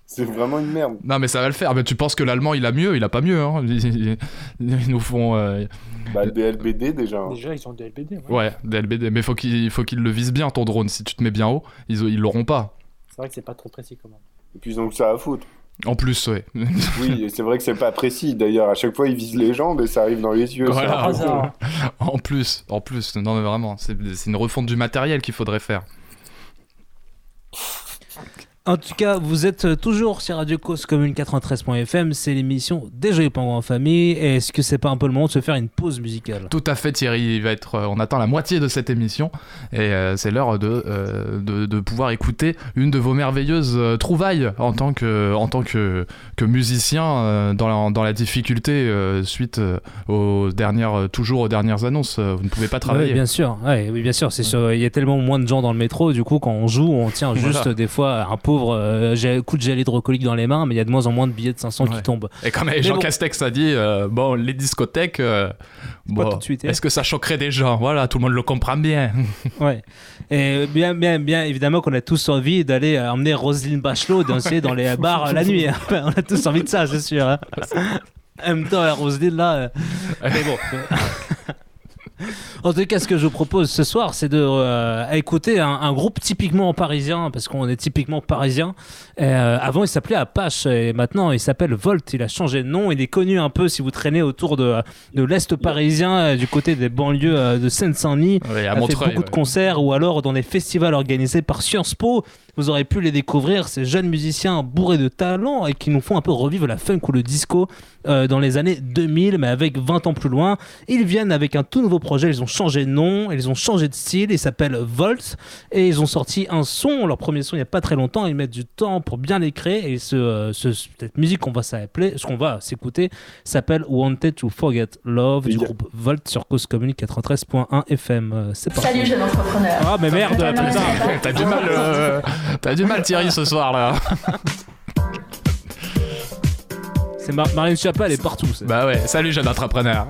C'est vraiment une merde. Non, mais ça va le faire. Mais tu penses que l'allemand il a mieux? Il a pas mieux. Hein. Ils, ils- ils nous font. euh, Bah, DLBD déjà. hein. Déjà, ils ont des LBD. Ouais. Ouais, des LBD. Mais faut qu'il faut qu'il le vise bien ton drone. Si tu te mets bien haut, ils ils l'auront pas. C'est vrai que c'est pas trop précis quand même. Et puis ils ont que ça à foutre. En plus, ouais. Oui, c'est vrai que c'est pas précis. D'ailleurs, à chaque fois ils visent les jambes et ça arrive dans les yeux. Voilà. en plus, en plus. Non, mais vraiment, c'est une refonte du matériel qu'il faudrait faire. En tout cas, vous êtes toujours sur Radio Cause Commune 93.fm. C'est l'émission Des Joyeux Pingouins en famille. Est-ce que c'est pas un peu le moment de se faire une pause musicale? Tout à fait Thierry, il va être, euh, on attend la moitié de cette émission et euh, c'est l'heure de, euh, de, de pouvoir écouter une de vos merveilleuses euh, trouvailles en tant que, en tant que, que musicien dans, la, dans la difficulté suite aux dernières, toujours aux dernières annonces. Vous ne pouvez pas travailler. Ouais, bien sûr. Ouais, oui, bien sûr. C'est. Il y a tellement moins de gens dans le métro. Du coup, quand on joue, on tient juste Voilà. des fois un pauvre euh, coup de gel hydroalcoolique dans les mains, mais il y a de moins en moins de billets de 500 qui tombent. Et comme Mais Jean bon. Castex a dit, euh, bon, les discothèques, euh, bon, hein. est-ce que ça choquerait des gens? Voilà, tout le monde le comprend bien. Ouais. Et bien, bien, bien évidemment qu'on a tous envie d'aller euh, emmener Roselyne Bachelot danser dans les bars la nuit. hein. on a tous envie de ça, c'est sûr. hein. En même temps, Roselyne là. Mais bon. En tout cas, ce que je vous propose ce soir, c'est de euh, écouter un, un groupe typiquement parisien, parce qu'on est typiquement parisien. Euh, avant, il s'appelait Apache, et maintenant, il s'appelle Volt. Il a changé de nom. Il est connu un peu si vous traînez autour de, de l'Est parisien, euh, du côté des banlieues de Seine-Saint-Denis. Ouais, à il a fait beaucoup de concerts, ou alors dans des festivals organisés par Sciences Po. Vous aurez pu les découvrir, ces jeunes musiciens bourrés de talent et qui nous font un peu revivre la funk ou le disco euh, dans les années 2000, mais avec 20 ans plus loin. Ils viennent avec un tout nouveau projet, ils ont changé de nom, ils ont changé de style, ils s'appellent Volt, et ils ont sorti un son, leur premier son il n'y a pas très longtemps, ils mettent du temps pour bien les créer, et ce, euh, ce- cette musique qu'on va s'appeler, ce qu'on va s'écouter, s'appelle Wanted to Forget Love du groupe Volt sur Cause Commune 93.1 FM. Euh, C'est parti. Salut jeune entrepreneur. Ah mais merde, putain. T'as du mal, euh, t'as du mal Thierry ce soir là. C'est Mar- Marine Chapa, elle est partout. Bah ouais, salut jeune entrepreneur.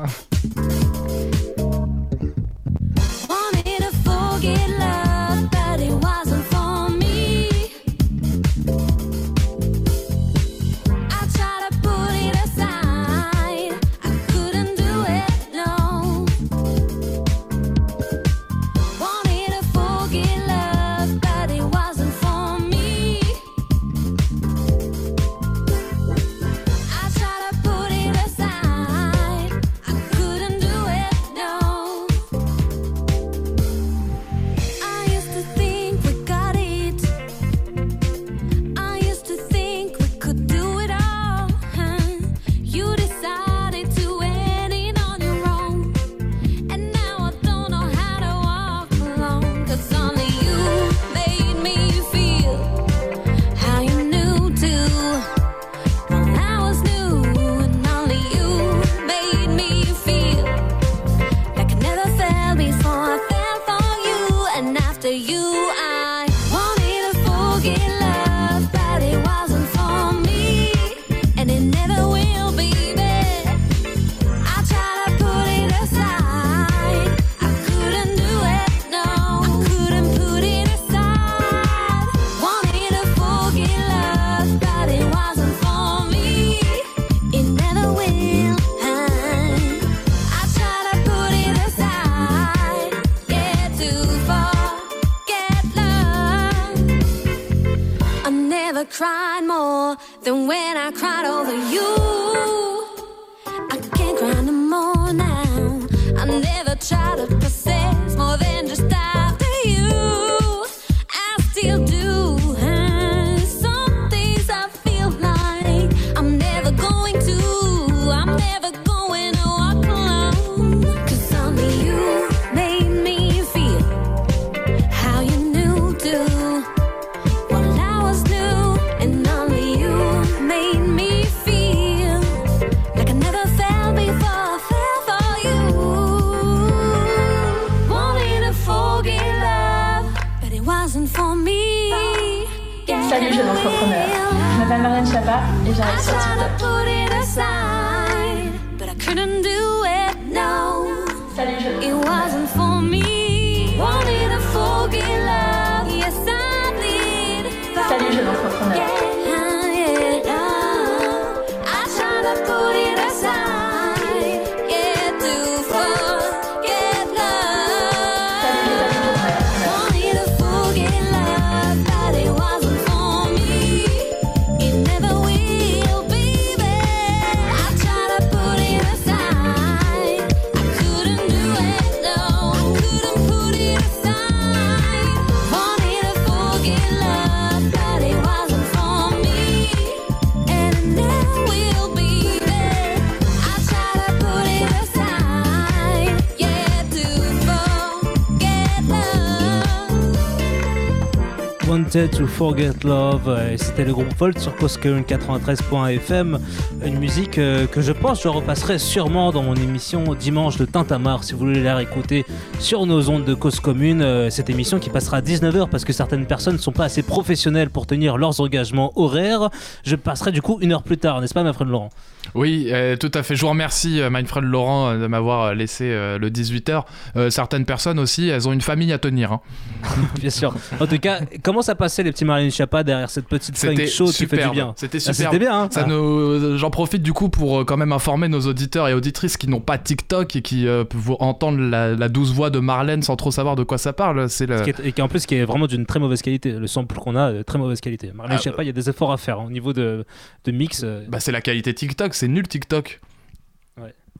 To Forget Love. c'était le groupe Volt sur Coscoon 93.fm. Une musique euh, que je pense je repasserai sûrement dans mon émission dimanche de Tintamarre si vous voulez la réécouter sur nos ondes de Cause Commune. Euh, Cette émission qui passera à 19h parce que certaines personnes ne sont pas assez professionnelles pour tenir leurs engagements horaires. Je passerai du coup une heure plus tard, n'est-ce pas, ma frère Laurent? Oui, euh, tout à fait. Je vous remercie, Mindfred Laurent, de m'avoir laissé le 18h. Euh, certaines personnes aussi, elles ont une famille à tenir. hein. Bien sûr. En tout cas, comment ça passait les petits Marlène Chapa derrière cette petite funk show qui fait du bien? C'était Ah, super. C'était bien. hein Ça Ah. nous- J'en profite du coup pour euh, quand même informer nos auditeurs et auditrices qui n'ont pas TikTok et qui euh, peuvent entendre la, la douce voix de Marlène sans trop savoir de quoi ça parle. C'est le... Et qui en plus qui est vraiment d'une très mauvaise qualité. Le sample qu'on a, euh, très mauvaise qualité. Marlène Ah, Chapa, il y a des efforts à faire hein, au niveau de, de mix. Bah, c'est la qualité TikTok, c'est nul TikTok.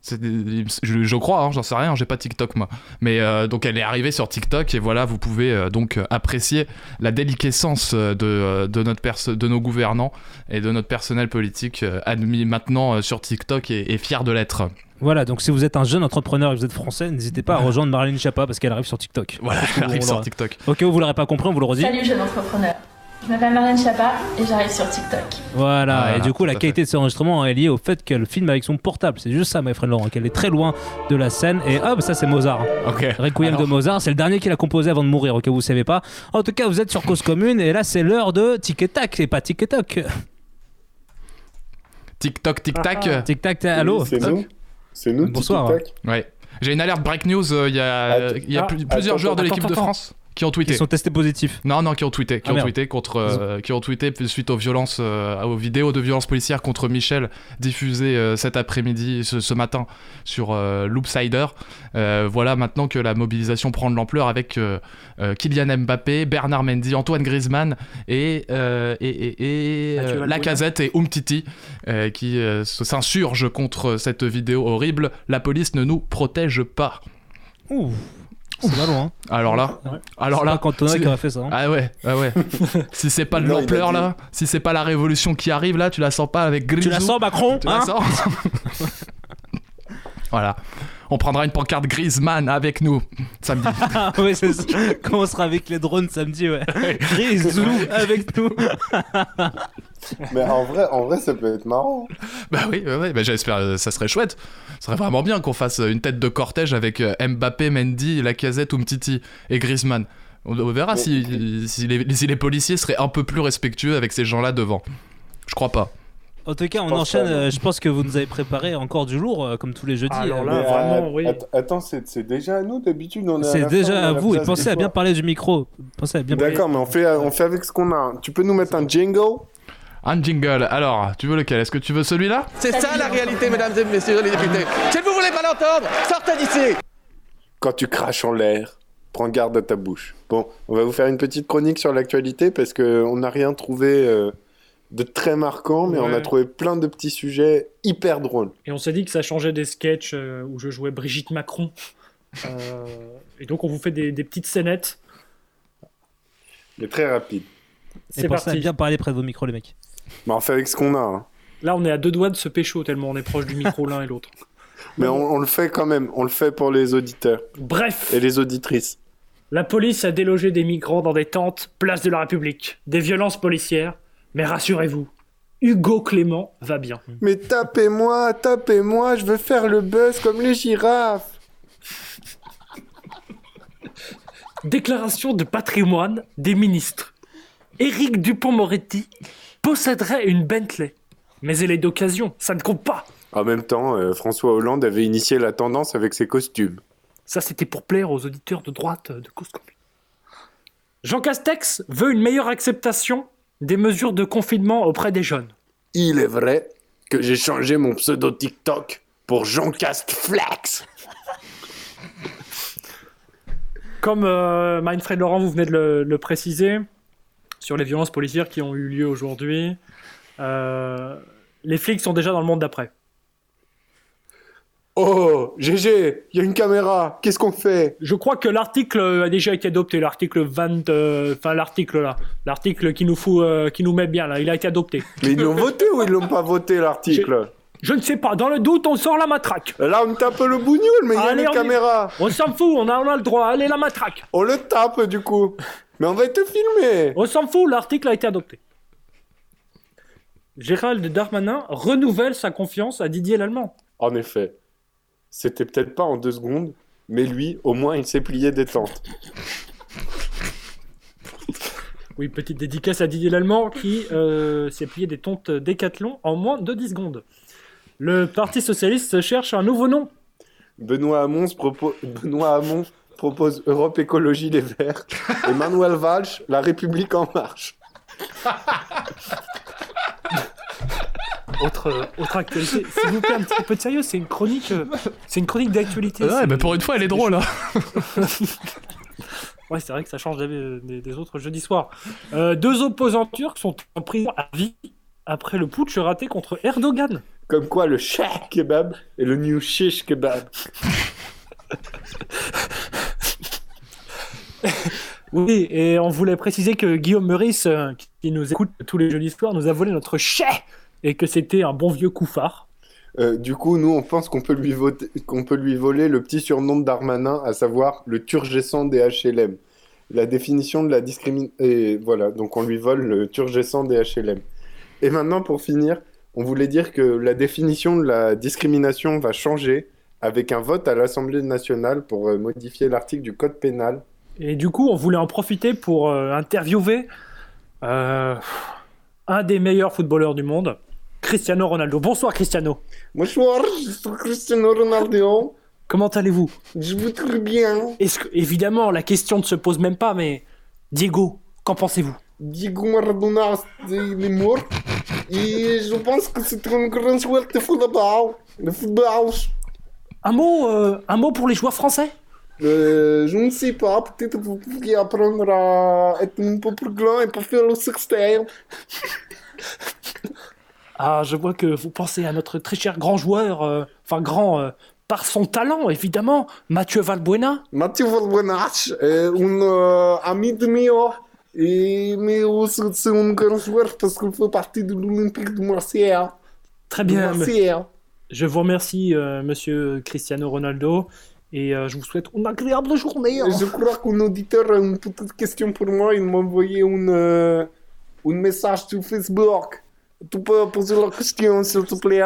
Je, je crois, hein, j'en sais rien, j'ai pas TikTok moi. Mais euh, donc elle est arrivée sur TikTok et voilà, vous pouvez euh, donc euh, apprécier la déliquescence de, de, notre de nos gouvernants et de notre personnel politique euh, admis maintenant euh, sur TikTok et, et fier de l'être. Voilà, donc si vous êtes un jeune entrepreneur et que vous êtes français, n'hésitez pas à rejoindre Marlène Chapa parce qu'elle arrive sur TikTok. Voilà, elle vous- arrive sur TikTok. Ok, vous l'aurez pas compris, on vous le redit. Salut jeune entrepreneur. Je m'appelle Marlène Chapa et j'arrive sur TikTok. Voilà, Voilà, et du coup, la fait. qualité de cet enregistrement est liée au fait qu'elle filme avec son portable. C'est juste ça, my friend Laurent, qu'elle est très loin de la scène. Et hop, ça c'est Mozart. Ok. Requiem de Mozart, c'est le dernier qu'il a composé avant de mourir, où vous savez pas. En tout cas, vous êtes sur Cause Commune et là c'est l'heure de Tic et Tac, et pas Tic. TikTok, tic-tac. Ah, Tic Tac, allô Oui, C'est nous C'est nous, Bonsoir. Ouais. J'ai une alerte break news, euh, il y a, il y a Ah, plus- plusieurs attends, joueurs de l'équipe de attends. France qui ont tweeté. Qui sont testés positifs. Non, non, qui ont tweeté, qui Ah, ont merde. tweeté contre, euh, qui ont tweeté suite aux violences, euh, aux vidéos de violences policières contre Michel diffusées euh, cet après-midi, ce, ce matin sur euh, Loopsider. Euh, voilà maintenant que la mobilisation prend de l'ampleur avec euh, euh, Kylian Mbappé, Bernard Mendy, Antoine Griezmann et euh, et, et, et, euh. Lacazette et Umtiti euh, qui euh, s'insurgent contre cette vidéo horrible. La police ne nous protège pas. Ouh, c'est pas loin. Alors là, Ouais. alors C'est là, pas Cantona qui aurait fait ça. hein. ah ouais, ah ouais. si c'est pas de l'ampleur là, si c'est pas la révolution qui arrive là, tu la sens pas avec Grisou. tu la sens, Macron Tu la hein sens Voilà. On prendra une pancarte Griezmann avec nous samedi. Ah c'est ça. Quand on sera avec les drones samedi, ouais. Grisou avec nous. Mais en vrai, en vrai, ça peut être marrant. bah oui, ouais, ouais, bah j'espère, euh, ça serait chouette. Ce serait vraiment bien qu'on fasse euh, une tête de cortège avec euh, Mbappé, Mendy, Lacazette, Umtiti et Griezmann. On, on verra Mais- si, si, les, si les policiers seraient un peu plus respectueux avec ces gens-là devant. Je crois pas. En tout cas, on enchaîne. euh, je pense que vous nous avez préparé encore du lourd, euh, comme tous les jeudis. Alors euh, là, Mais, vraiment, euh, oui. att- Attends, c'est c'est déjà à nous d'habitude. on est à C'est déjà a à vous et pensez à bien fois. parler du micro. Pensez à bien parler. D'accord, mais on fait, on fait avec ce qu'on a. Tu peux nous mettre un jingle Un jingle. Alors, tu veux lequel? Est-ce que tu veux celui-là? C'est ça la réalité, mesdames et messieurs les députés. Si vous voulez pas l'entendre, sortez d'ici. Quand tu craches en l'air, prends garde à ta bouche. Bon, on va vous faire une petite chronique sur l'actualité parce qu'on n'a rien trouvé euh, de très marquant, mais on a trouvé plein de petits sujets hyper drôles. Et on s'est dit que ça changeait des sketchs euh, où je jouais Brigitte Macron. Euh, et donc on vous fait des, des petites scénettes. Mais très rapide. C'est parti. bien parler près de vos micros, les mecs. Mais on fait avec ce qu'on a. hein. Là, on est à deux doigts de se pécho tellement on est proche du micro l'un et l'autre. Mais on, on le fait quand même. On le fait pour les auditeurs Bref, et les auditrices. la police a délogé des migrants dans des tentes, place de la République. Des violences policières. Mais rassurez-vous, Hugo Clément va bien. Mais tapez-moi, tapez-moi, je veux faire le buzz comme les girafes. Déclaration de patrimoine des ministres. Éric Dupont-Moretti posséderait une Bentley. Mais elle est d'occasion, ça ne compte pas. En même temps, euh, François Hollande avait initié la tendance avec ses costumes. Ça, c'était pour plaire aux auditeurs de droite de Cause Commune. Jean Castex veut une meilleure acceptation des mesures de confinement auprès des jeunes. Il est vrai que j'ai changé mon pseudo TikTok pour Jean Castflex. Comme euh, Mindfred Laurent, vous venez de le, le préciser, sur les violences policières qui ont eu lieu aujourd'hui, euh, les flics sont déjà dans le monde d'après. Oh, GG, il y a une caméra, qu'est-ce qu'on fait? Je crois que l'article a déjà été adopté, l'article 20, euh, enfin l'article là, l'article qui nous fout, euh, qui nous met bien là, il a été adopté. Mais ils l'ont voté ou ils l'ont pas voté l'article? Je ne sais pas, dans le doute, on sort la matraque. Là, on tape le bougnoul, mais il y a les caméras. On s'en fout, on a, on a le droit, allez la matraque. On le tape, du coup. Mais on va te filmer. On s'en fout, l'article a été adopté. Gérald Darmanin renouvelle sa confiance à Didier Lallemand. En effet. C'était peut-être pas en deux secondes, mais lui, au moins, il s'est plié des tentes. Oui, petite dédicace à Didier Lallemand qui euh, s'est plié des tontes décathlon en moins de 10 secondes. Le Parti Socialiste cherche un nouveau nom. Benoît Hamon, se propo- Benoît Hamon propose Europe Écologie Les Verts. Et Manuel Valls, La République En Marche. Autre, euh, autre actualité. S'il vous plaît, un petit peu de sérieux, c'est une chronique, euh, c'est une chronique d'actualité. Ouais, bah pour une fois, elle est drôle. hein. Ouais, c'est vrai que ça change des, des- des autres jeudis soirs. Euh, deux opposants turcs sont en prison à vie après le putsch raté contre Erdogan. Comme quoi, le Sheikh Kebab et le New Shish Kebab. Oui, et on voulait préciser que Guillaume Meurice, euh, qui nous écoute tous les jeudis soirs, nous a volé notre chais et que c'était un bon vieux coup phare. Euh, du coup, nous, on pense qu'on peut, lui voter- qu'on peut lui voler le petit surnom Darmanin, à savoir le turgescent des HLM. La définition de la discrimination... Et voilà, donc on lui vole le turgescent des HLM. Et maintenant, pour finir, on voulait dire que la définition de la discrimination va changer avec un vote à l'Assemblée nationale pour euh, modifier l'article du Code pénal. Et du coup, on voulait en profiter pour euh, interviewer euh, un des meilleurs footballeurs du monde, Cristiano Ronaldo. Bonsoir Cristiano. Bonsoir, je suis Cristiano Ronaldo. Comment allez-vous? Je vous très bien. Est-ce que, évidemment, la question ne se pose même pas, mais Diego, qu'en pensez-vous? Diego Maradona, il est mort. Et je pense que c'est un grand joueur de football. De football. Un mot, euh, un mot pour les joueurs français? Euh, je ne sais pas, peut-être que vous pourriez apprendre à être un peu plus grand et pas faire le sextail. Ah, je vois que vous pensez à notre très cher grand joueur, euh, enfin grand euh, par son talent, évidemment, Mathieu Valbuena. Mathieu Valbuena, euh, un euh, ami de mio. Et, mais aussi c'est un grand joueur parce qu'il fait partie de l'Olympique de Marseille. Très bien. Marseille. Je vous remercie, monsieur Cristiano Ronaldo, et je vous souhaite une agréable journée. hein. Je crois qu'un auditeur a une petite question pour moi. Il m'a envoyé une, un message sur Facebook. Tu peux poser la question, s'il te plaît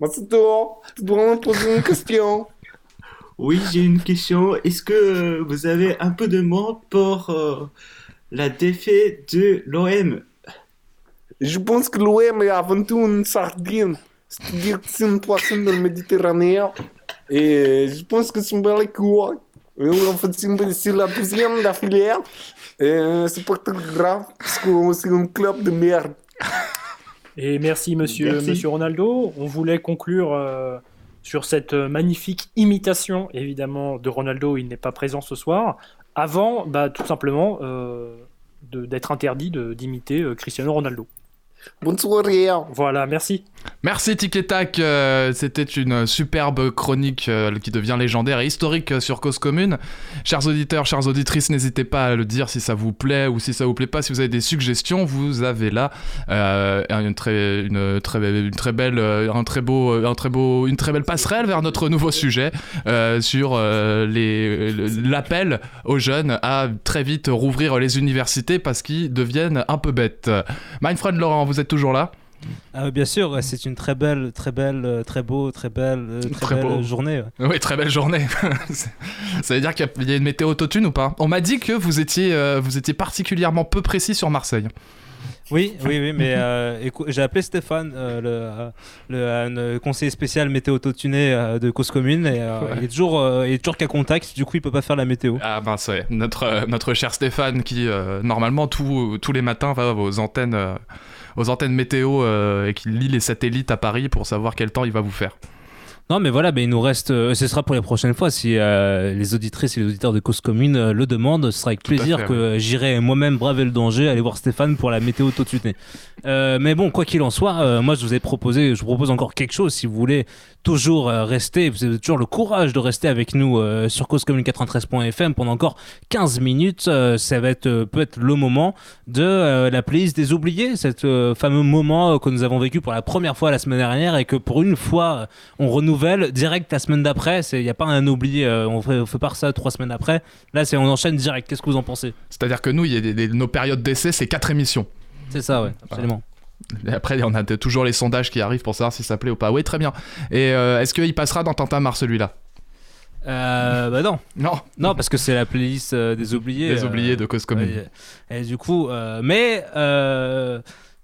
Masito, tu dois me poser une question. Oui, j'ai une question. Est-ce que vous avez un peu de mots pour euh, la défaite de l'OM Je pense que l'OM est avant tout une sardine. C'est-à-dire que c'est une poisson de la Méditerranée. Et je pense que c'est un bel coup. Et En fait, c'est la deuxième d'affilée. Et c'est pas très grave, parce que c'est un club de merde. Et merci monsieur, Merci. monsieur Ronaldo. On voulait conclure euh, sur cette euh, magnifique imitation, évidemment, de Ronaldo. Il n'est pas présent ce soir. Avant, bah, tout simplement, euh, de- d'être interdit de- d'imiter euh, Cristiano Ronaldo. Bonne soirée. Voilà, merci. Merci Tic et Tac, euh, c'était une superbe chronique euh, qui devient légendaire et historique euh, sur Cause Commune. Chers auditeurs, chères auditrices, n'hésitez pas à le dire si ça vous plaît ou si ça vous plaît pas. Si vous avez des suggestions, vous avez là euh, une, très, une, très, une très belle, un très beau, un très beau, une très belle passerelle vers notre nouveau sujet euh, sur euh, les- l'appel aux jeunes à très vite rouvrir les universités parce qu'ils deviennent un peu bêtes. Mindfriend Laurent, vous êtes toujours là Ah, bien sûr, ouais, c'est une très belle, très belle, euh, très beau, très belle, euh, très, Très belle beau. journée. ouais. Oui, très belle journée. C'est- Ça veut dire qu'il y a- une météo autotune ou pas? On m'a dit que vous étiez, euh, vous étiez particulièrement peu précis sur Marseille. Oui, oui, oui, mais euh, j'ai appelé Stéphane, euh, le, euh, le, euh, le conseiller spécial météo autotuné euh, de Cause Commune, et euh, Ouais. il est toujours, euh, il est toujours qu'à contact, du coup il peut pas faire la météo. Ah mince, ouais. Notre, euh, notre cher Stéphane qui, euh, normalement, tout- tous les matins va aux antennes, euh, aux antennes météo euh, et qui lit les satellites à Paris pour savoir quel temps il va vous faire. Non, mais voilà, mais il nous reste. euh, ce sera pour les prochaines fois. Si euh, les auditrices et les auditeurs de Cause Commune euh, le demandent, ce sera avec plaisir fait, que j'irai moi-même braver le danger, aller voir Stéphane pour la météo tout de suite. Mais bon, quoi qu'il en soit, moi je vous ai proposé, je vous propose encore quelque chose si vous voulez toujours euh, rester, vous avez toujours le courage de rester avec nous euh, sur Cause Commune 93.fm pendant encore 15 minutes. euh, ça va être peut-être le moment de la playlist des oubliés, cet fameux moment que nous avons vécu pour la première fois la semaine dernière et que pour une fois on renouvelle direct la semaine d'après. Il n'y a pas un oublié, euh, on fait, on fait pas ça trois semaines après. Là, c'est on enchaîne direct. Qu'est-ce que vous en pensez? C'est-à-dire que nous, il y a des- des- nos périodes d'essai, c'est 4 émissions. C'est ça, ouais, absolument. Après, on a de- toujours les sondages qui arrivent pour savoir si ça plaît ou pas. Oui, très bien. Et euh, est-ce qu'il passera dans Tintamar celui-là? Euh, bah non. Non. Non, parce que c'est la playlist euh, des oubliés. Des oubliés de Cause Commune. Et, et du coup, mais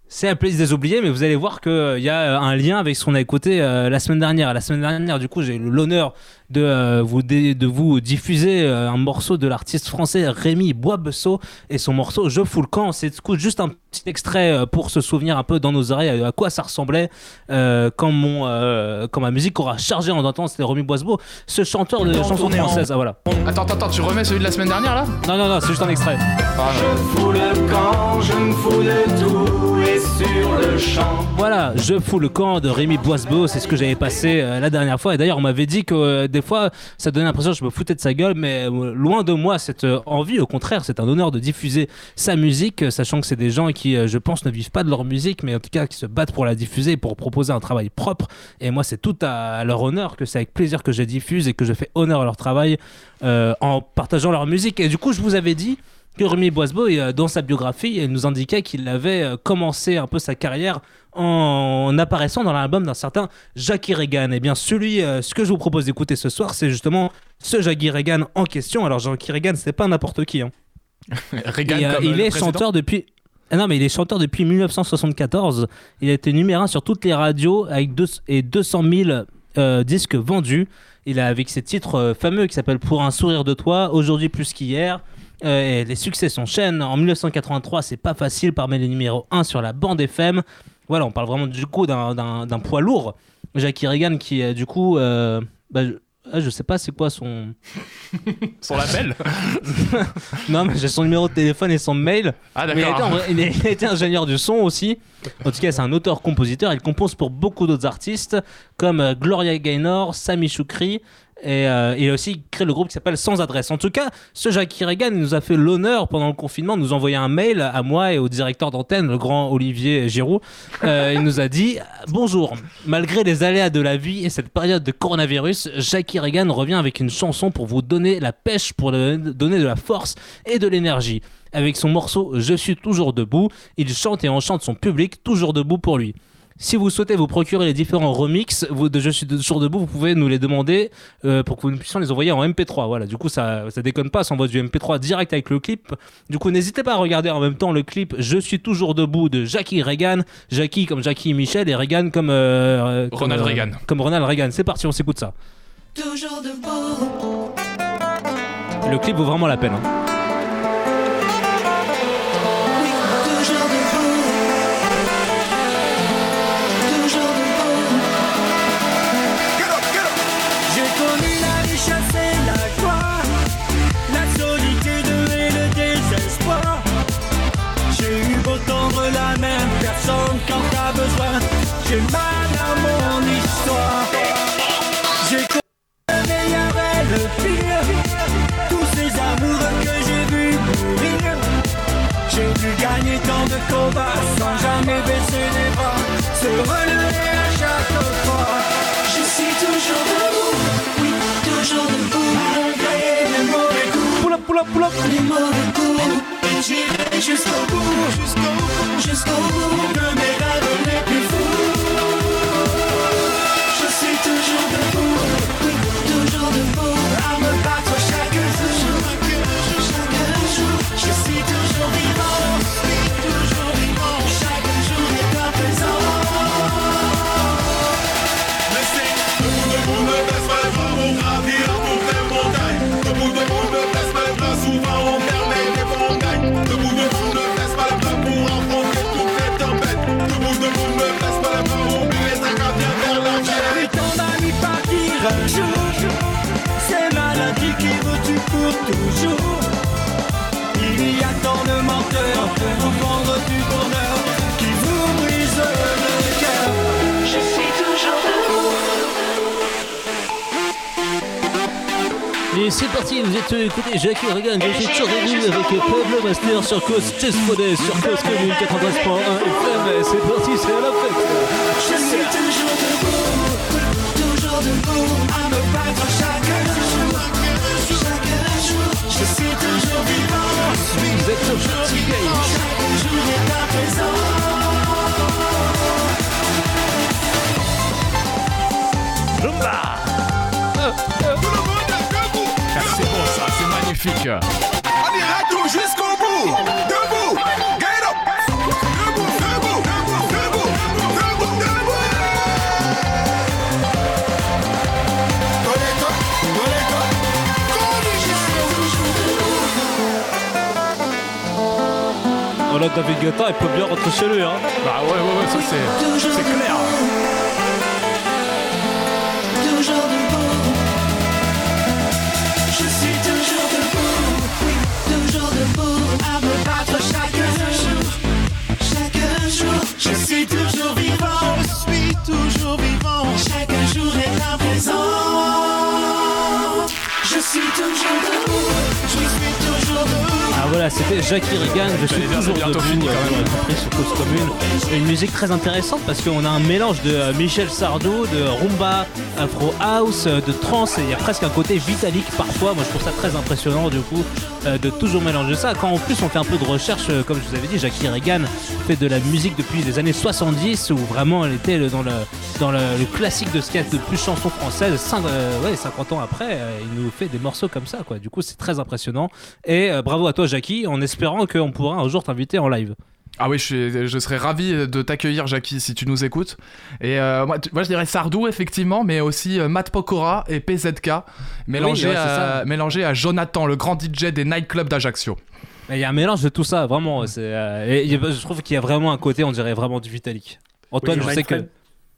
c'est la playlist des oubliés, mais vous allez voir qu'il y a un lien avec ce qu'on a écouté la semaine dernière. La semaine dernière, du coup, j'ai eu l'honneur de, euh, vous dé- de vous diffuser euh, un morceau de l'artiste français Rémi Boisbesso et son morceau Je fous le camp. C'est du coup juste un petit extrait euh, pour se souvenir un peu dans nos oreilles à quoi ça ressemblait euh, quand, mon, euh, quand ma musique aura chargé en entendre. C'était Rémi Boisbeau, ce chanteur de chansons françaises. Ah, voilà. Attends, attends, attends, tu remets celui de la semaine dernière là? Non, non, non, c'est juste un extrait. Je fous le camp, je me fous de tout et sur le champ. Voilà, je fous le camp de Rémi Boisbeau, c'est ce que j'avais passé euh, la dernière fois. Et d'ailleurs, on m'avait dit que euh, fois, ça donnait l'impression que je me foutais de sa gueule, mais euh, loin de moi cette euh, envie. Au contraire, c'est un honneur de diffuser sa musique, euh, sachant que c'est des gens qui, je pense, ne vivent pas de leur musique, mais en tout cas qui se battent pour la diffuser, pour proposer un travail propre. Et moi, c'est tout à leur honneur que c'est avec plaisir que je diffuse et que je fais honneur à leur travail en partageant leur musique. Et du coup, je vous avais dit que Rémi Boisbeau, euh, dans sa biographie, il nous indiquait qu'il avait euh, commencé un peu sa carrière en apparaissant dans l'album d'un certain Jackie Reagan. Et bien, celui, euh, ce que je vous propose d'écouter ce soir, c'est justement ce Jackie Reagan en question. Alors, Jackie Reagan, c'est pas n'importe qui. hein. Reagan Et, euh, comme il est chanteur depuis. Ah non, mais il est chanteur depuis 1974. Il a été numéro 1 sur toutes les radios avec deux, et 200 000 euh, disques vendus. Il a avec ses titres euh, fameux qui s'appellent Pour un sourire de toi, Aujourd'hui plus qu'hier. Euh, et les succès s'enchaînent. En 1983, c'est pas facile parmi les numéros 1 sur la bande FM. Voilà, on parle vraiment du coup d'un- poids lourd. Jackie Reagan qui, euh, du coup, euh, bah, je, ah, je sais pas c'est quoi son. Son label non, mais j'ai son numéro de téléphone et son mail. Ah, d'accord. il il était ingénieur du son aussi. En tout cas, c'est un auteur-compositeur. Il compose pour beaucoup d'autres artistes comme Gloria Gaynor, Sami Choukri. Et euh, il a aussi créé le groupe qui s'appelle Sans Adresse. En tout cas, ce Jackie Reagan nous a fait l'honneur pendant le confinement de nous envoyer un mail à moi et au directeur d'antenne, le grand Olivier Giroud. Euh, il nous a dit Bonjour, malgré les aléas de la vie et cette période de coronavirus, Jackie Reagan revient avec une chanson pour vous donner la pêche, pour donner de la force et de l'énergie. Avec son morceau Je suis toujours debout, il chante et enchante son public toujours debout pour lui. Si vous souhaitez vous procurer les différents remixes vous, de Je suis toujours debout, vous pouvez nous les demander euh, pour que nous puissions les envoyer en MP3. Voilà, du coup, ça, ça déconne pas, ça envoie du MP3 direct avec le clip. Du coup, n'hésitez pas à regarder en même temps le clip Je suis toujours debout de Jackie Reagan. Jackie comme Jackie Michel et Reagan comme. euh, comme, Ronald euh, Reagan. Comme Ronald Reagan. C'est parti, on s'écoute ça. Toujours debout. Le clip vaut vraiment la peine. hein. Le pire, tous ces amoureux que j'ai vus mourir. J'ai dû gagner tant de combats sans jamais baisser les bras, se relever à chaque fois. Je suis toujours debout. Oui, toujours debout. Malgré les mauvais coups. Up, pull up. Les mauvais coups. Et j'irai jusqu'au bout. Jusqu'au bout. Jusqu'au bout de mes rêves les plus toujours. Il y a tant de menteurs pour vous vendre du bonheur qui vous brise le cœur. Je suis toujours debout. Et c'est parti, vous êtes écoutez Jackie Regan, je suis toujours debout avec Pablo Master sur Cause Chess Fodet sur Cause Commune 93.1 FM. C'est parti, c'est à la fête. Je suis toujours debout, toujours debout Vous êtes sur Shorty Game. Chaque jour est David Guetta, il peut bien rentrer chez lui. Hein. Bah ouais, ouais, ouais, ça c'est clair. Voilà, c'était Jackie Regan, je suis toujours debout, fini, quand euh, même. sur Cause Commune. Une musique très intéressante parce qu'on a un mélange de euh, Michel Sardou, de rumba, afro house, de trance et il y a presque un côté vitalique parfois. Moi je trouve ça très impressionnant du coup euh, de toujours mélanger ça. Quand en plus on fait un peu de recherche, euh, comme je vous avais dit, Jackie Regan fait de la musique depuis les années 70 où vraiment elle était dans le dans le, classique de ce qu'il y a de plus chanson française. Euh, ouais, 50 ans après, il nous fait des morceaux comme ça quoi. Du coup c'est très impressionnant et bravo à toi Jackie en espérant qu'on pourra un jour t'inviter en live. Ah oui, je, suis- je serais ravi de t'accueillir, Jackie, si tu nous écoutes. Et euh, moi, tu- moi, je dirais Sardou, effectivement, mais aussi euh, Matt Pokora et PZK, mélangés, ouais, à, ça. mélangés à Jonathan, le grand DJ des nightclubs d'Ajaccio. Il y a un mélange de tout ça, vraiment. C'est, euh, et je trouve qu'il y a vraiment un côté, on dirait vraiment du Vitalik. Antoine, Oui, je sais que. Mindfriend-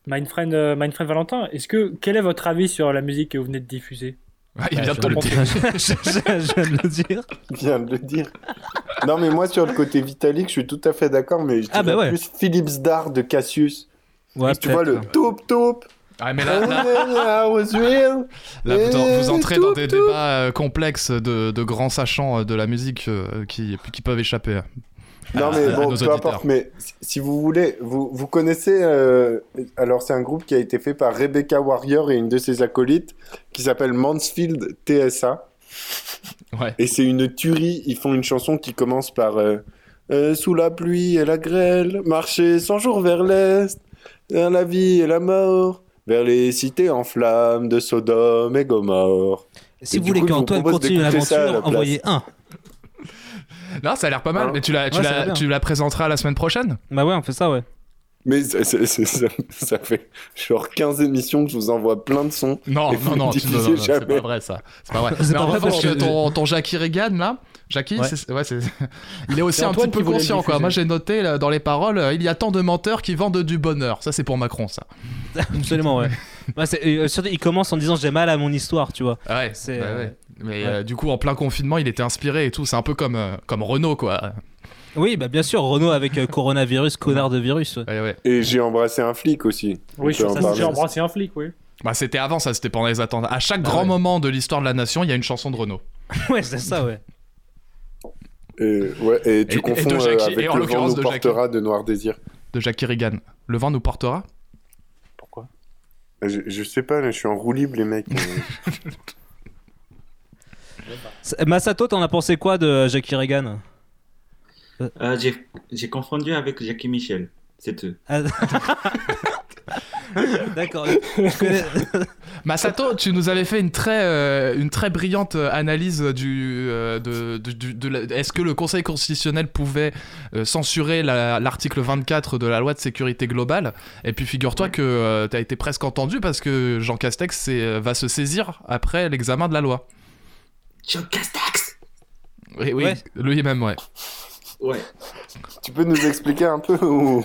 Mindfriend, euh, Mindfriend Valentin, est-ce que quel est votre avis sur la musique que vous venez de diffuser? Il vient de te le dire. je, viens de le dire. Il vient de le dire. Non, mais moi, sur le côté vitalique, je suis tout à fait d'accord, mais je Ah, bah ouais. plus Philips Dar de Cassius. Ouais, tu vois le toup toup. Ah, mais là, vous, en- vous entrez dans des débats euh, complexes de, de grands sachants euh, de la musique euh, qui, qui peuvent échapper. Non à- mais à bon, peu importe, mais si- vous voulez, vous, vous connaissez, euh, alors c'est un groupe qui a été fait par Rebecca Warrior et une de ses acolytes qui s'appelle Mansfield TSA. Ouais. Et c'est une tuerie, ils font une chanson qui commence par euh, Euh, Sous la pluie et la grêle, marcher 100 jours vers l'est, vers la vie et la mort, vers les cités en flammes de Sodome et Gomorre. Si Et vous voulez qu'Antoine continue l'aventure, envoyez un. Non, ça a l'air pas mal, mais tu la, tu, Ouais, ça la, va bien. tu la présenteras la semaine prochaine? Bah ouais, on fait ça, ouais. Mais ça, ça- ça- ça- ça fait genre 15 émissions que je vous envoie plein de sons. Non, et vous non, non, non, c'est pas vrai ça. C'est pas vrai. C'est pas en vrai parce que ton, ton Jackie Regan là, Jackie, Ouais. c'est- ouais, c'est- il est aussi un petit peu conscient quoi. Moi j'ai noté là, dans les paroles, euh, il y a tant de menteurs qui vendent du bonheur. Ça c'est pour Macron ça. Absolument, ouais. Bah, euh, surtout, il commence en disant j'ai mal à mon histoire, tu vois. Ouais, C'est, bah euh, ouais. Mais ouais. euh, du coup en plein confinement, il était inspiré et tout. C'est un peu comme euh, comme Renault quoi. Oui, bah bien sûr, Renault avec euh, coronavirus, connard de virus. ouais. Ouais, ouais. Et j'ai embrassé un flic aussi. Oui, ça, j'ai embrassé un flic, oui. Bah c'était avant ça, c'était pendant les attentes. À chaque Ah grand ouais. moment de l'histoire de la nation, il y a une chanson de Renault. ouais, c'est ça, ouais. Et, ouais, et tu Et- et confonds de Jackie, avec et en Le vent nous de Jackie. portera de Noir Désir. De Jackie Regan. Le vent nous portera? Je, je sais pas, là, je suis en roue libre, les mecs. Masato, t'en as pensé quoi de Jackie Regan Euh, j'ai- confondu avec Jackie Michel. C'est tout. Ah, D'accord. Connais- Masato, tu nous avais fait une très, euh, une très brillante analyse du, euh, de, de- du- de la- est-ce que le Conseil constitutionnel pouvait euh, censurer la- l'article 24 de la loi de sécurité globale? Et puis figure-toi que tu as été presque entendu parce que Jean Castex va se saisir après l'examen de la loi. Jean Castex Oui, oui, Ouais. lui-même, ouais. Ouais. Tu peux nous expliquer un peu ou...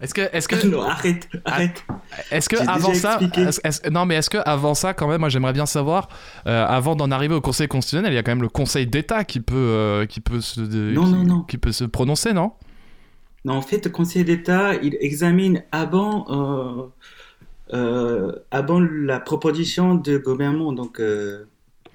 Est-ce que, est-ce que, Non, arrête, arrête. est-ce que avant ça, expliqué. est-ce- est-ce- non mais est-ce que avant ça, quand même, moi j'aimerais bien savoir, euh, avant d'en arriver au Conseil constitutionnel, il y a quand même le Conseil d'État qui peut, euh, qui peut se, de- Non, qui, non, non. qui peut se prononcer, non? Non, en fait, le Conseil d'État, il examine avant, euh, euh, avant la proposition de gouvernement. Donc, euh,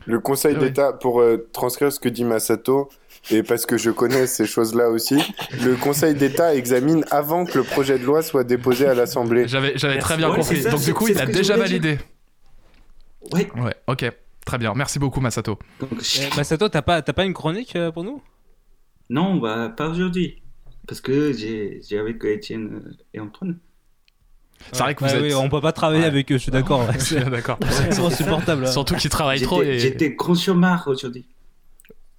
Le Conseil Ah oui. d'État, pour euh, transcrire ce que dit Masato, et parce que je connais ces choses-là aussi, le Conseil d'État examine avant que le projet de loi soit déposé à l'Assemblée. J'avais, très bien Ouais, compris. ça, Donc du coup, il a déjà validé. ouais. Ouais, ok, très bien. Merci beaucoup, Masato. Donc, Euh, Masato, t'as pas, une chronique euh, pour nous? Non, bah, pas aujourd'hui. Parce que j'ai avec Étienne et Antoine. C'est vrai que Ouais, vous êtes. oui, on peut pas travailler Ouais. avec eux, je suis d'accord. suis d'accord. C'est insupportable. hein. Surtout qu'il travaille trop J'étais et. j'étais grand chômeur aujourd'hui.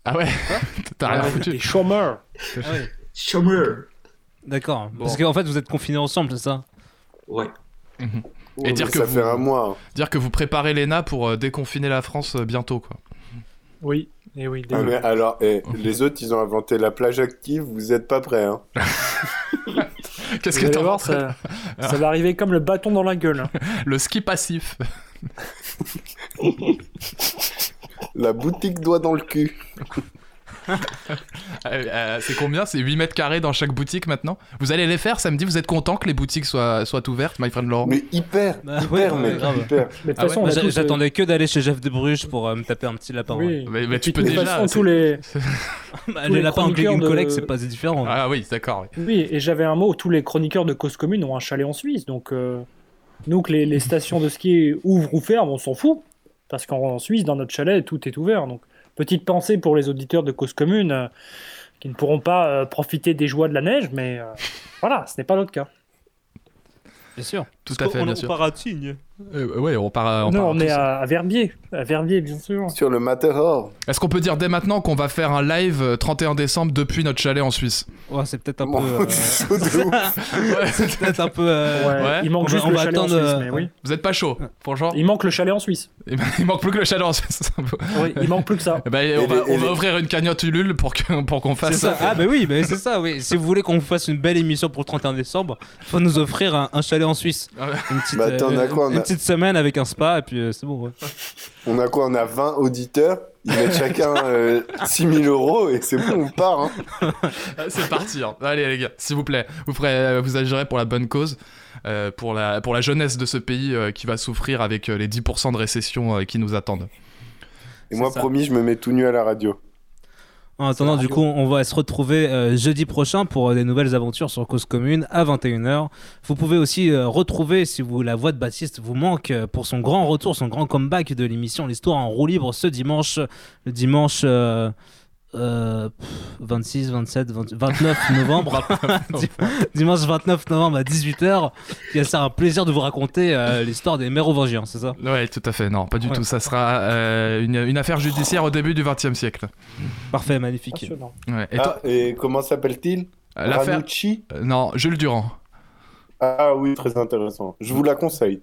Ah ouais? T'as rien Ah ouais, foutu. chômeur. Ah ouais. Chômeur. D'accord. Bon. Parce qu'en fait, vous êtes confinés ensemble, c'est ça? Ouais. Mhm. Ouais, Et dire que ça vous- fait un mois. Dire que vous préparez l'ENA pour euh, déconfiner la France euh, bientôt, quoi. Oui, et oui. Ah, mais alors, eh, les autres, ils ont inventé la plage active, vous êtes pas prêts. Hein. Qu'est-ce que t'en voir, penses ça, ça va arriver comme le bâton dans la gueule. Le ski passif. La boutique doigt dans le cul. Euh, euh, c'est combien? C'est 8 mètres carrés dans chaque boutique maintenant? Vous allez les faire samedi? Vous êtes content que les boutiques soient, soient ouvertes, my friend Laurent? Mais hyper, Bah, hyper, ouais, ouais, mec, grave. hyper. Mais de toute Ah façon, euh, J'attendais que d'aller chez Jeff de Bruges pour euh, me taper un petit lapin. Oui. Mais, tu peux de toute déjà. façon, tous les... Bah, Tous les les lapins en chroniqueurs une de- collègue, c'est pas différent. Ah oui, d'accord. oui. Oui, et j'avais un mot, tous les chroniqueurs de cause commune ont un chalet en Suisse, donc euh, nous que les, les stations de ski ouvrent ou ferment, on s'en fout, parce qu'en Suisse, dans notre chalet, tout est ouvert. Donc, petite pensée pour les auditeurs de cause commune euh, qui ne pourront pas euh, profiter des joies de la neige, mais euh, voilà, ce n'est pas notre cas. Bien sûr. Tout à fait, bien sûr. à Tignes. Euh, ouais, on part. à- on non, part on est à, à Verbier, à Verbier, bien sûr. Sur le Matterhorn. Est-ce qu'on peut dire dès maintenant qu'on va faire un live euh, 31 décembre depuis notre chalet en Suisse? Ouais, c'est peut-être un Bon, peu. euh. Ouais. c'est peut-être un peu. euh, Ouais. Il manque On juste on le chalet en Suisse, euh, mais oui. Vous êtes pas chaud, franchement? Il manque le chalet en Suisse. Il il manque plus que le chalet en Suisse. Oui, il manque plus que ça. Eh ben, Et on va, les- on va les- ouvrir une cagnotte Ulule pour que- pour qu'on fasse ça. Ah, bah oui, bah, c'est ça, oui. Si vous voulez qu'on vous fasse une belle émission pour le 31 décembre, faut nous offrir un, un chalet en Suisse. Ah. Une petite, Bah, attends, on a euh, quoi, petite semaine avec un spa, et puis euh, c'est bon, ouais. On a quoi On a 20 auditeurs. Ils mettent chacun euh, 6000 euros et c'est bon, on part. Hein. Ah, C'est parti. hein. Allez les gars, s'il vous plaît, vous ferez, euh, vous agirez pour la bonne cause, euh, pour la pour la jeunesse de ce pays euh, qui va souffrir avec euh, les 10% de récession euh, qui nous attendent. Et moi, ça. promis, je me mets tout nu à la radio. En attendant, du coup, on va se retrouver euh, jeudi prochain pour euh, des nouvelles aventures sur Cause Commune à 21h. Vous pouvez aussi euh, retrouver, si vous la voix de Baptiste vous manque, euh, pour son grand retour, son grand comeback de l'émission L'Histoire en roue libre ce dimanche, le dimanche euh, euh, pff, 26, 27, 20 29 novembre. dimanche 29 novembre à 18h. Il sera un plaisir de vous raconter euh, l'histoire des mérovingiens, c'est ça? Ouais, tout à fait. Non, pas du Ouais. tout. Ça sera euh, une, une affaire judiciaire au début du XXe siècle. Parfait, magnifique. Ouais. Et toi, et comment s'appelle-t-il? L'affaire? Euh, Non, Jules Durand. Ah oui, très intéressant. Je vous la conseille.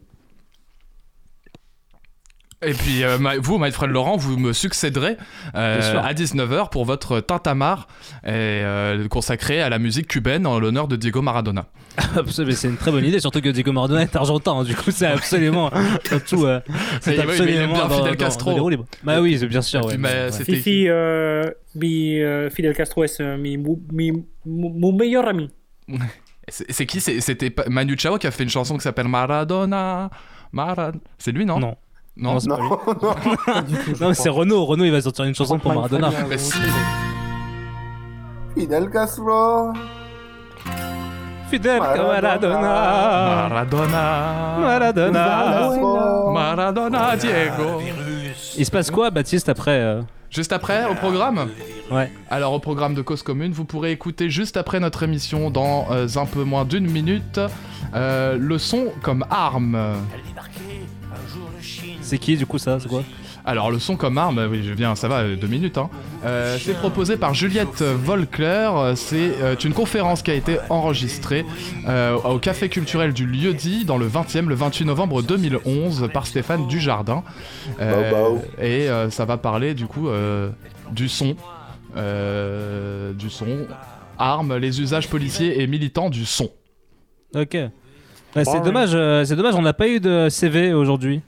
Et puis euh, vous, my friend Laurent, vous me succéderez euh, à 19h pour votre tintamarre et, euh, consacré à la musique cubaine en l'honneur de Diego Maradona. C'est une très bonne idée, surtout que Diego Maradona est argentin, hein, du coup c'est absolument dans tout. euh, c'est Et oui, mais il aime absolument bien dans, Fidel dans- Castro. dans libres. Bah oui, c'est bien sûr. Ouais, mais- mais ouais. c'était- Fifi, euh, mi, euh, Fidel Castro es mi, mu- mi, mu- mon meilleur ami. C'est qui? C'était Manu Chao qui a fait une chanson qui s'appelle Maradona. Marad... C'est lui, non? Non. Non, Non, c'est Non. Non, Renaud. Renaud, il va sortir une chanson pour Maradona. Si. Fidel Castro. Fidel Maradona. Maradona. Maradona. Maradona, Diego. Il se passe quoi, Baptiste, après euh, Juste après, au programme Ouais. Alors, au programme de Cause Commune, vous pourrez écouter juste après notre émission, dans euh, un peu moins d'une minute, euh, le son comme arme. C'est qui, du coup, ça C'est quoi Alors, le son comme arme, oui, je viens, ça va, deux minutes. Hein. Euh, c'est proposé par Juliette Volcler. Euh, C'est euh, une conférence qui a été enregistrée euh, au Café culturel du Lieu-dit dans le 20e, le 28 novembre 2011, par Stéphane Dujardin. Euh, Bao, bao. Et euh, ça va parler du coup euh, du son. euh, du son armes, les usages policiers et militants du son. Ok. Ouais, c'est Ouais, dommage, euh, c'est dommage, on n'a pas eu de CV aujourd'hui.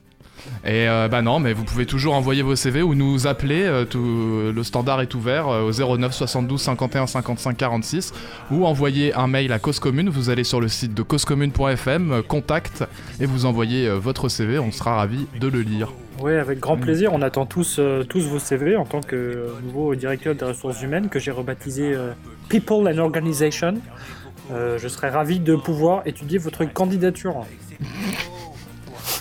Et euh, bah non, mais vous pouvez toujours envoyer vos CV ou nous appeler. euh, tout- le standard est ouvert euh, au 09 72 51 55 46 ou envoyer un mail à Cause Commune. Vous allez sur le site de causecommune.fm, euh, contact et vous envoyez votre CV. On sera ravi de le lire. Oui, avec grand Mm. plaisir. On attend tous, euh, tous vos CV en tant que euh, nouveau directeur des ressources humaines que j'ai rebaptisé euh, People and Organization. Je serais ravi de pouvoir étudier votre candidature.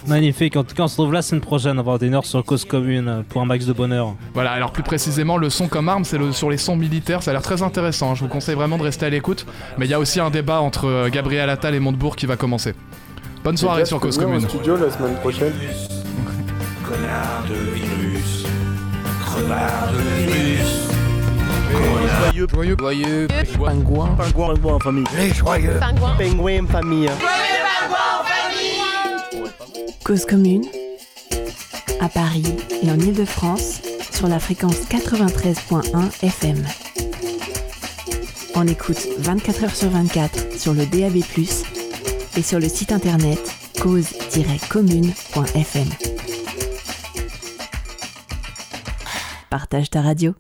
Magnifique, en tout cas on se retrouve la semaine prochaine à 21h sur Cause Commune euh, pour un max de bonheur. Voilà, alors plus précisément, le son comme arme, c'est le- sur les sons militaires. Ça a l'air très intéressant. hein. Je vous conseille vraiment de rester à l'écoute. Mais il y a aussi un débat entre euh, Gabriel Attal et Montebourg qui va commencer. Bonne soirée sur Cause Commune. studio la semaine prochaine. Connard de virus. Crevard de virus. Joyeux, joyeux, joyeux, pingouin, pingouin, pingouin en famille. Les joyeux. Pingouin, pingouin en famille. Cause commune, à Paris et en Ile-de-France, sur la fréquence 93.1 FM. On écoute 24 h sur 24 sur le DAB+, et sur le site internet cause-commune.fm. Partage ta radio.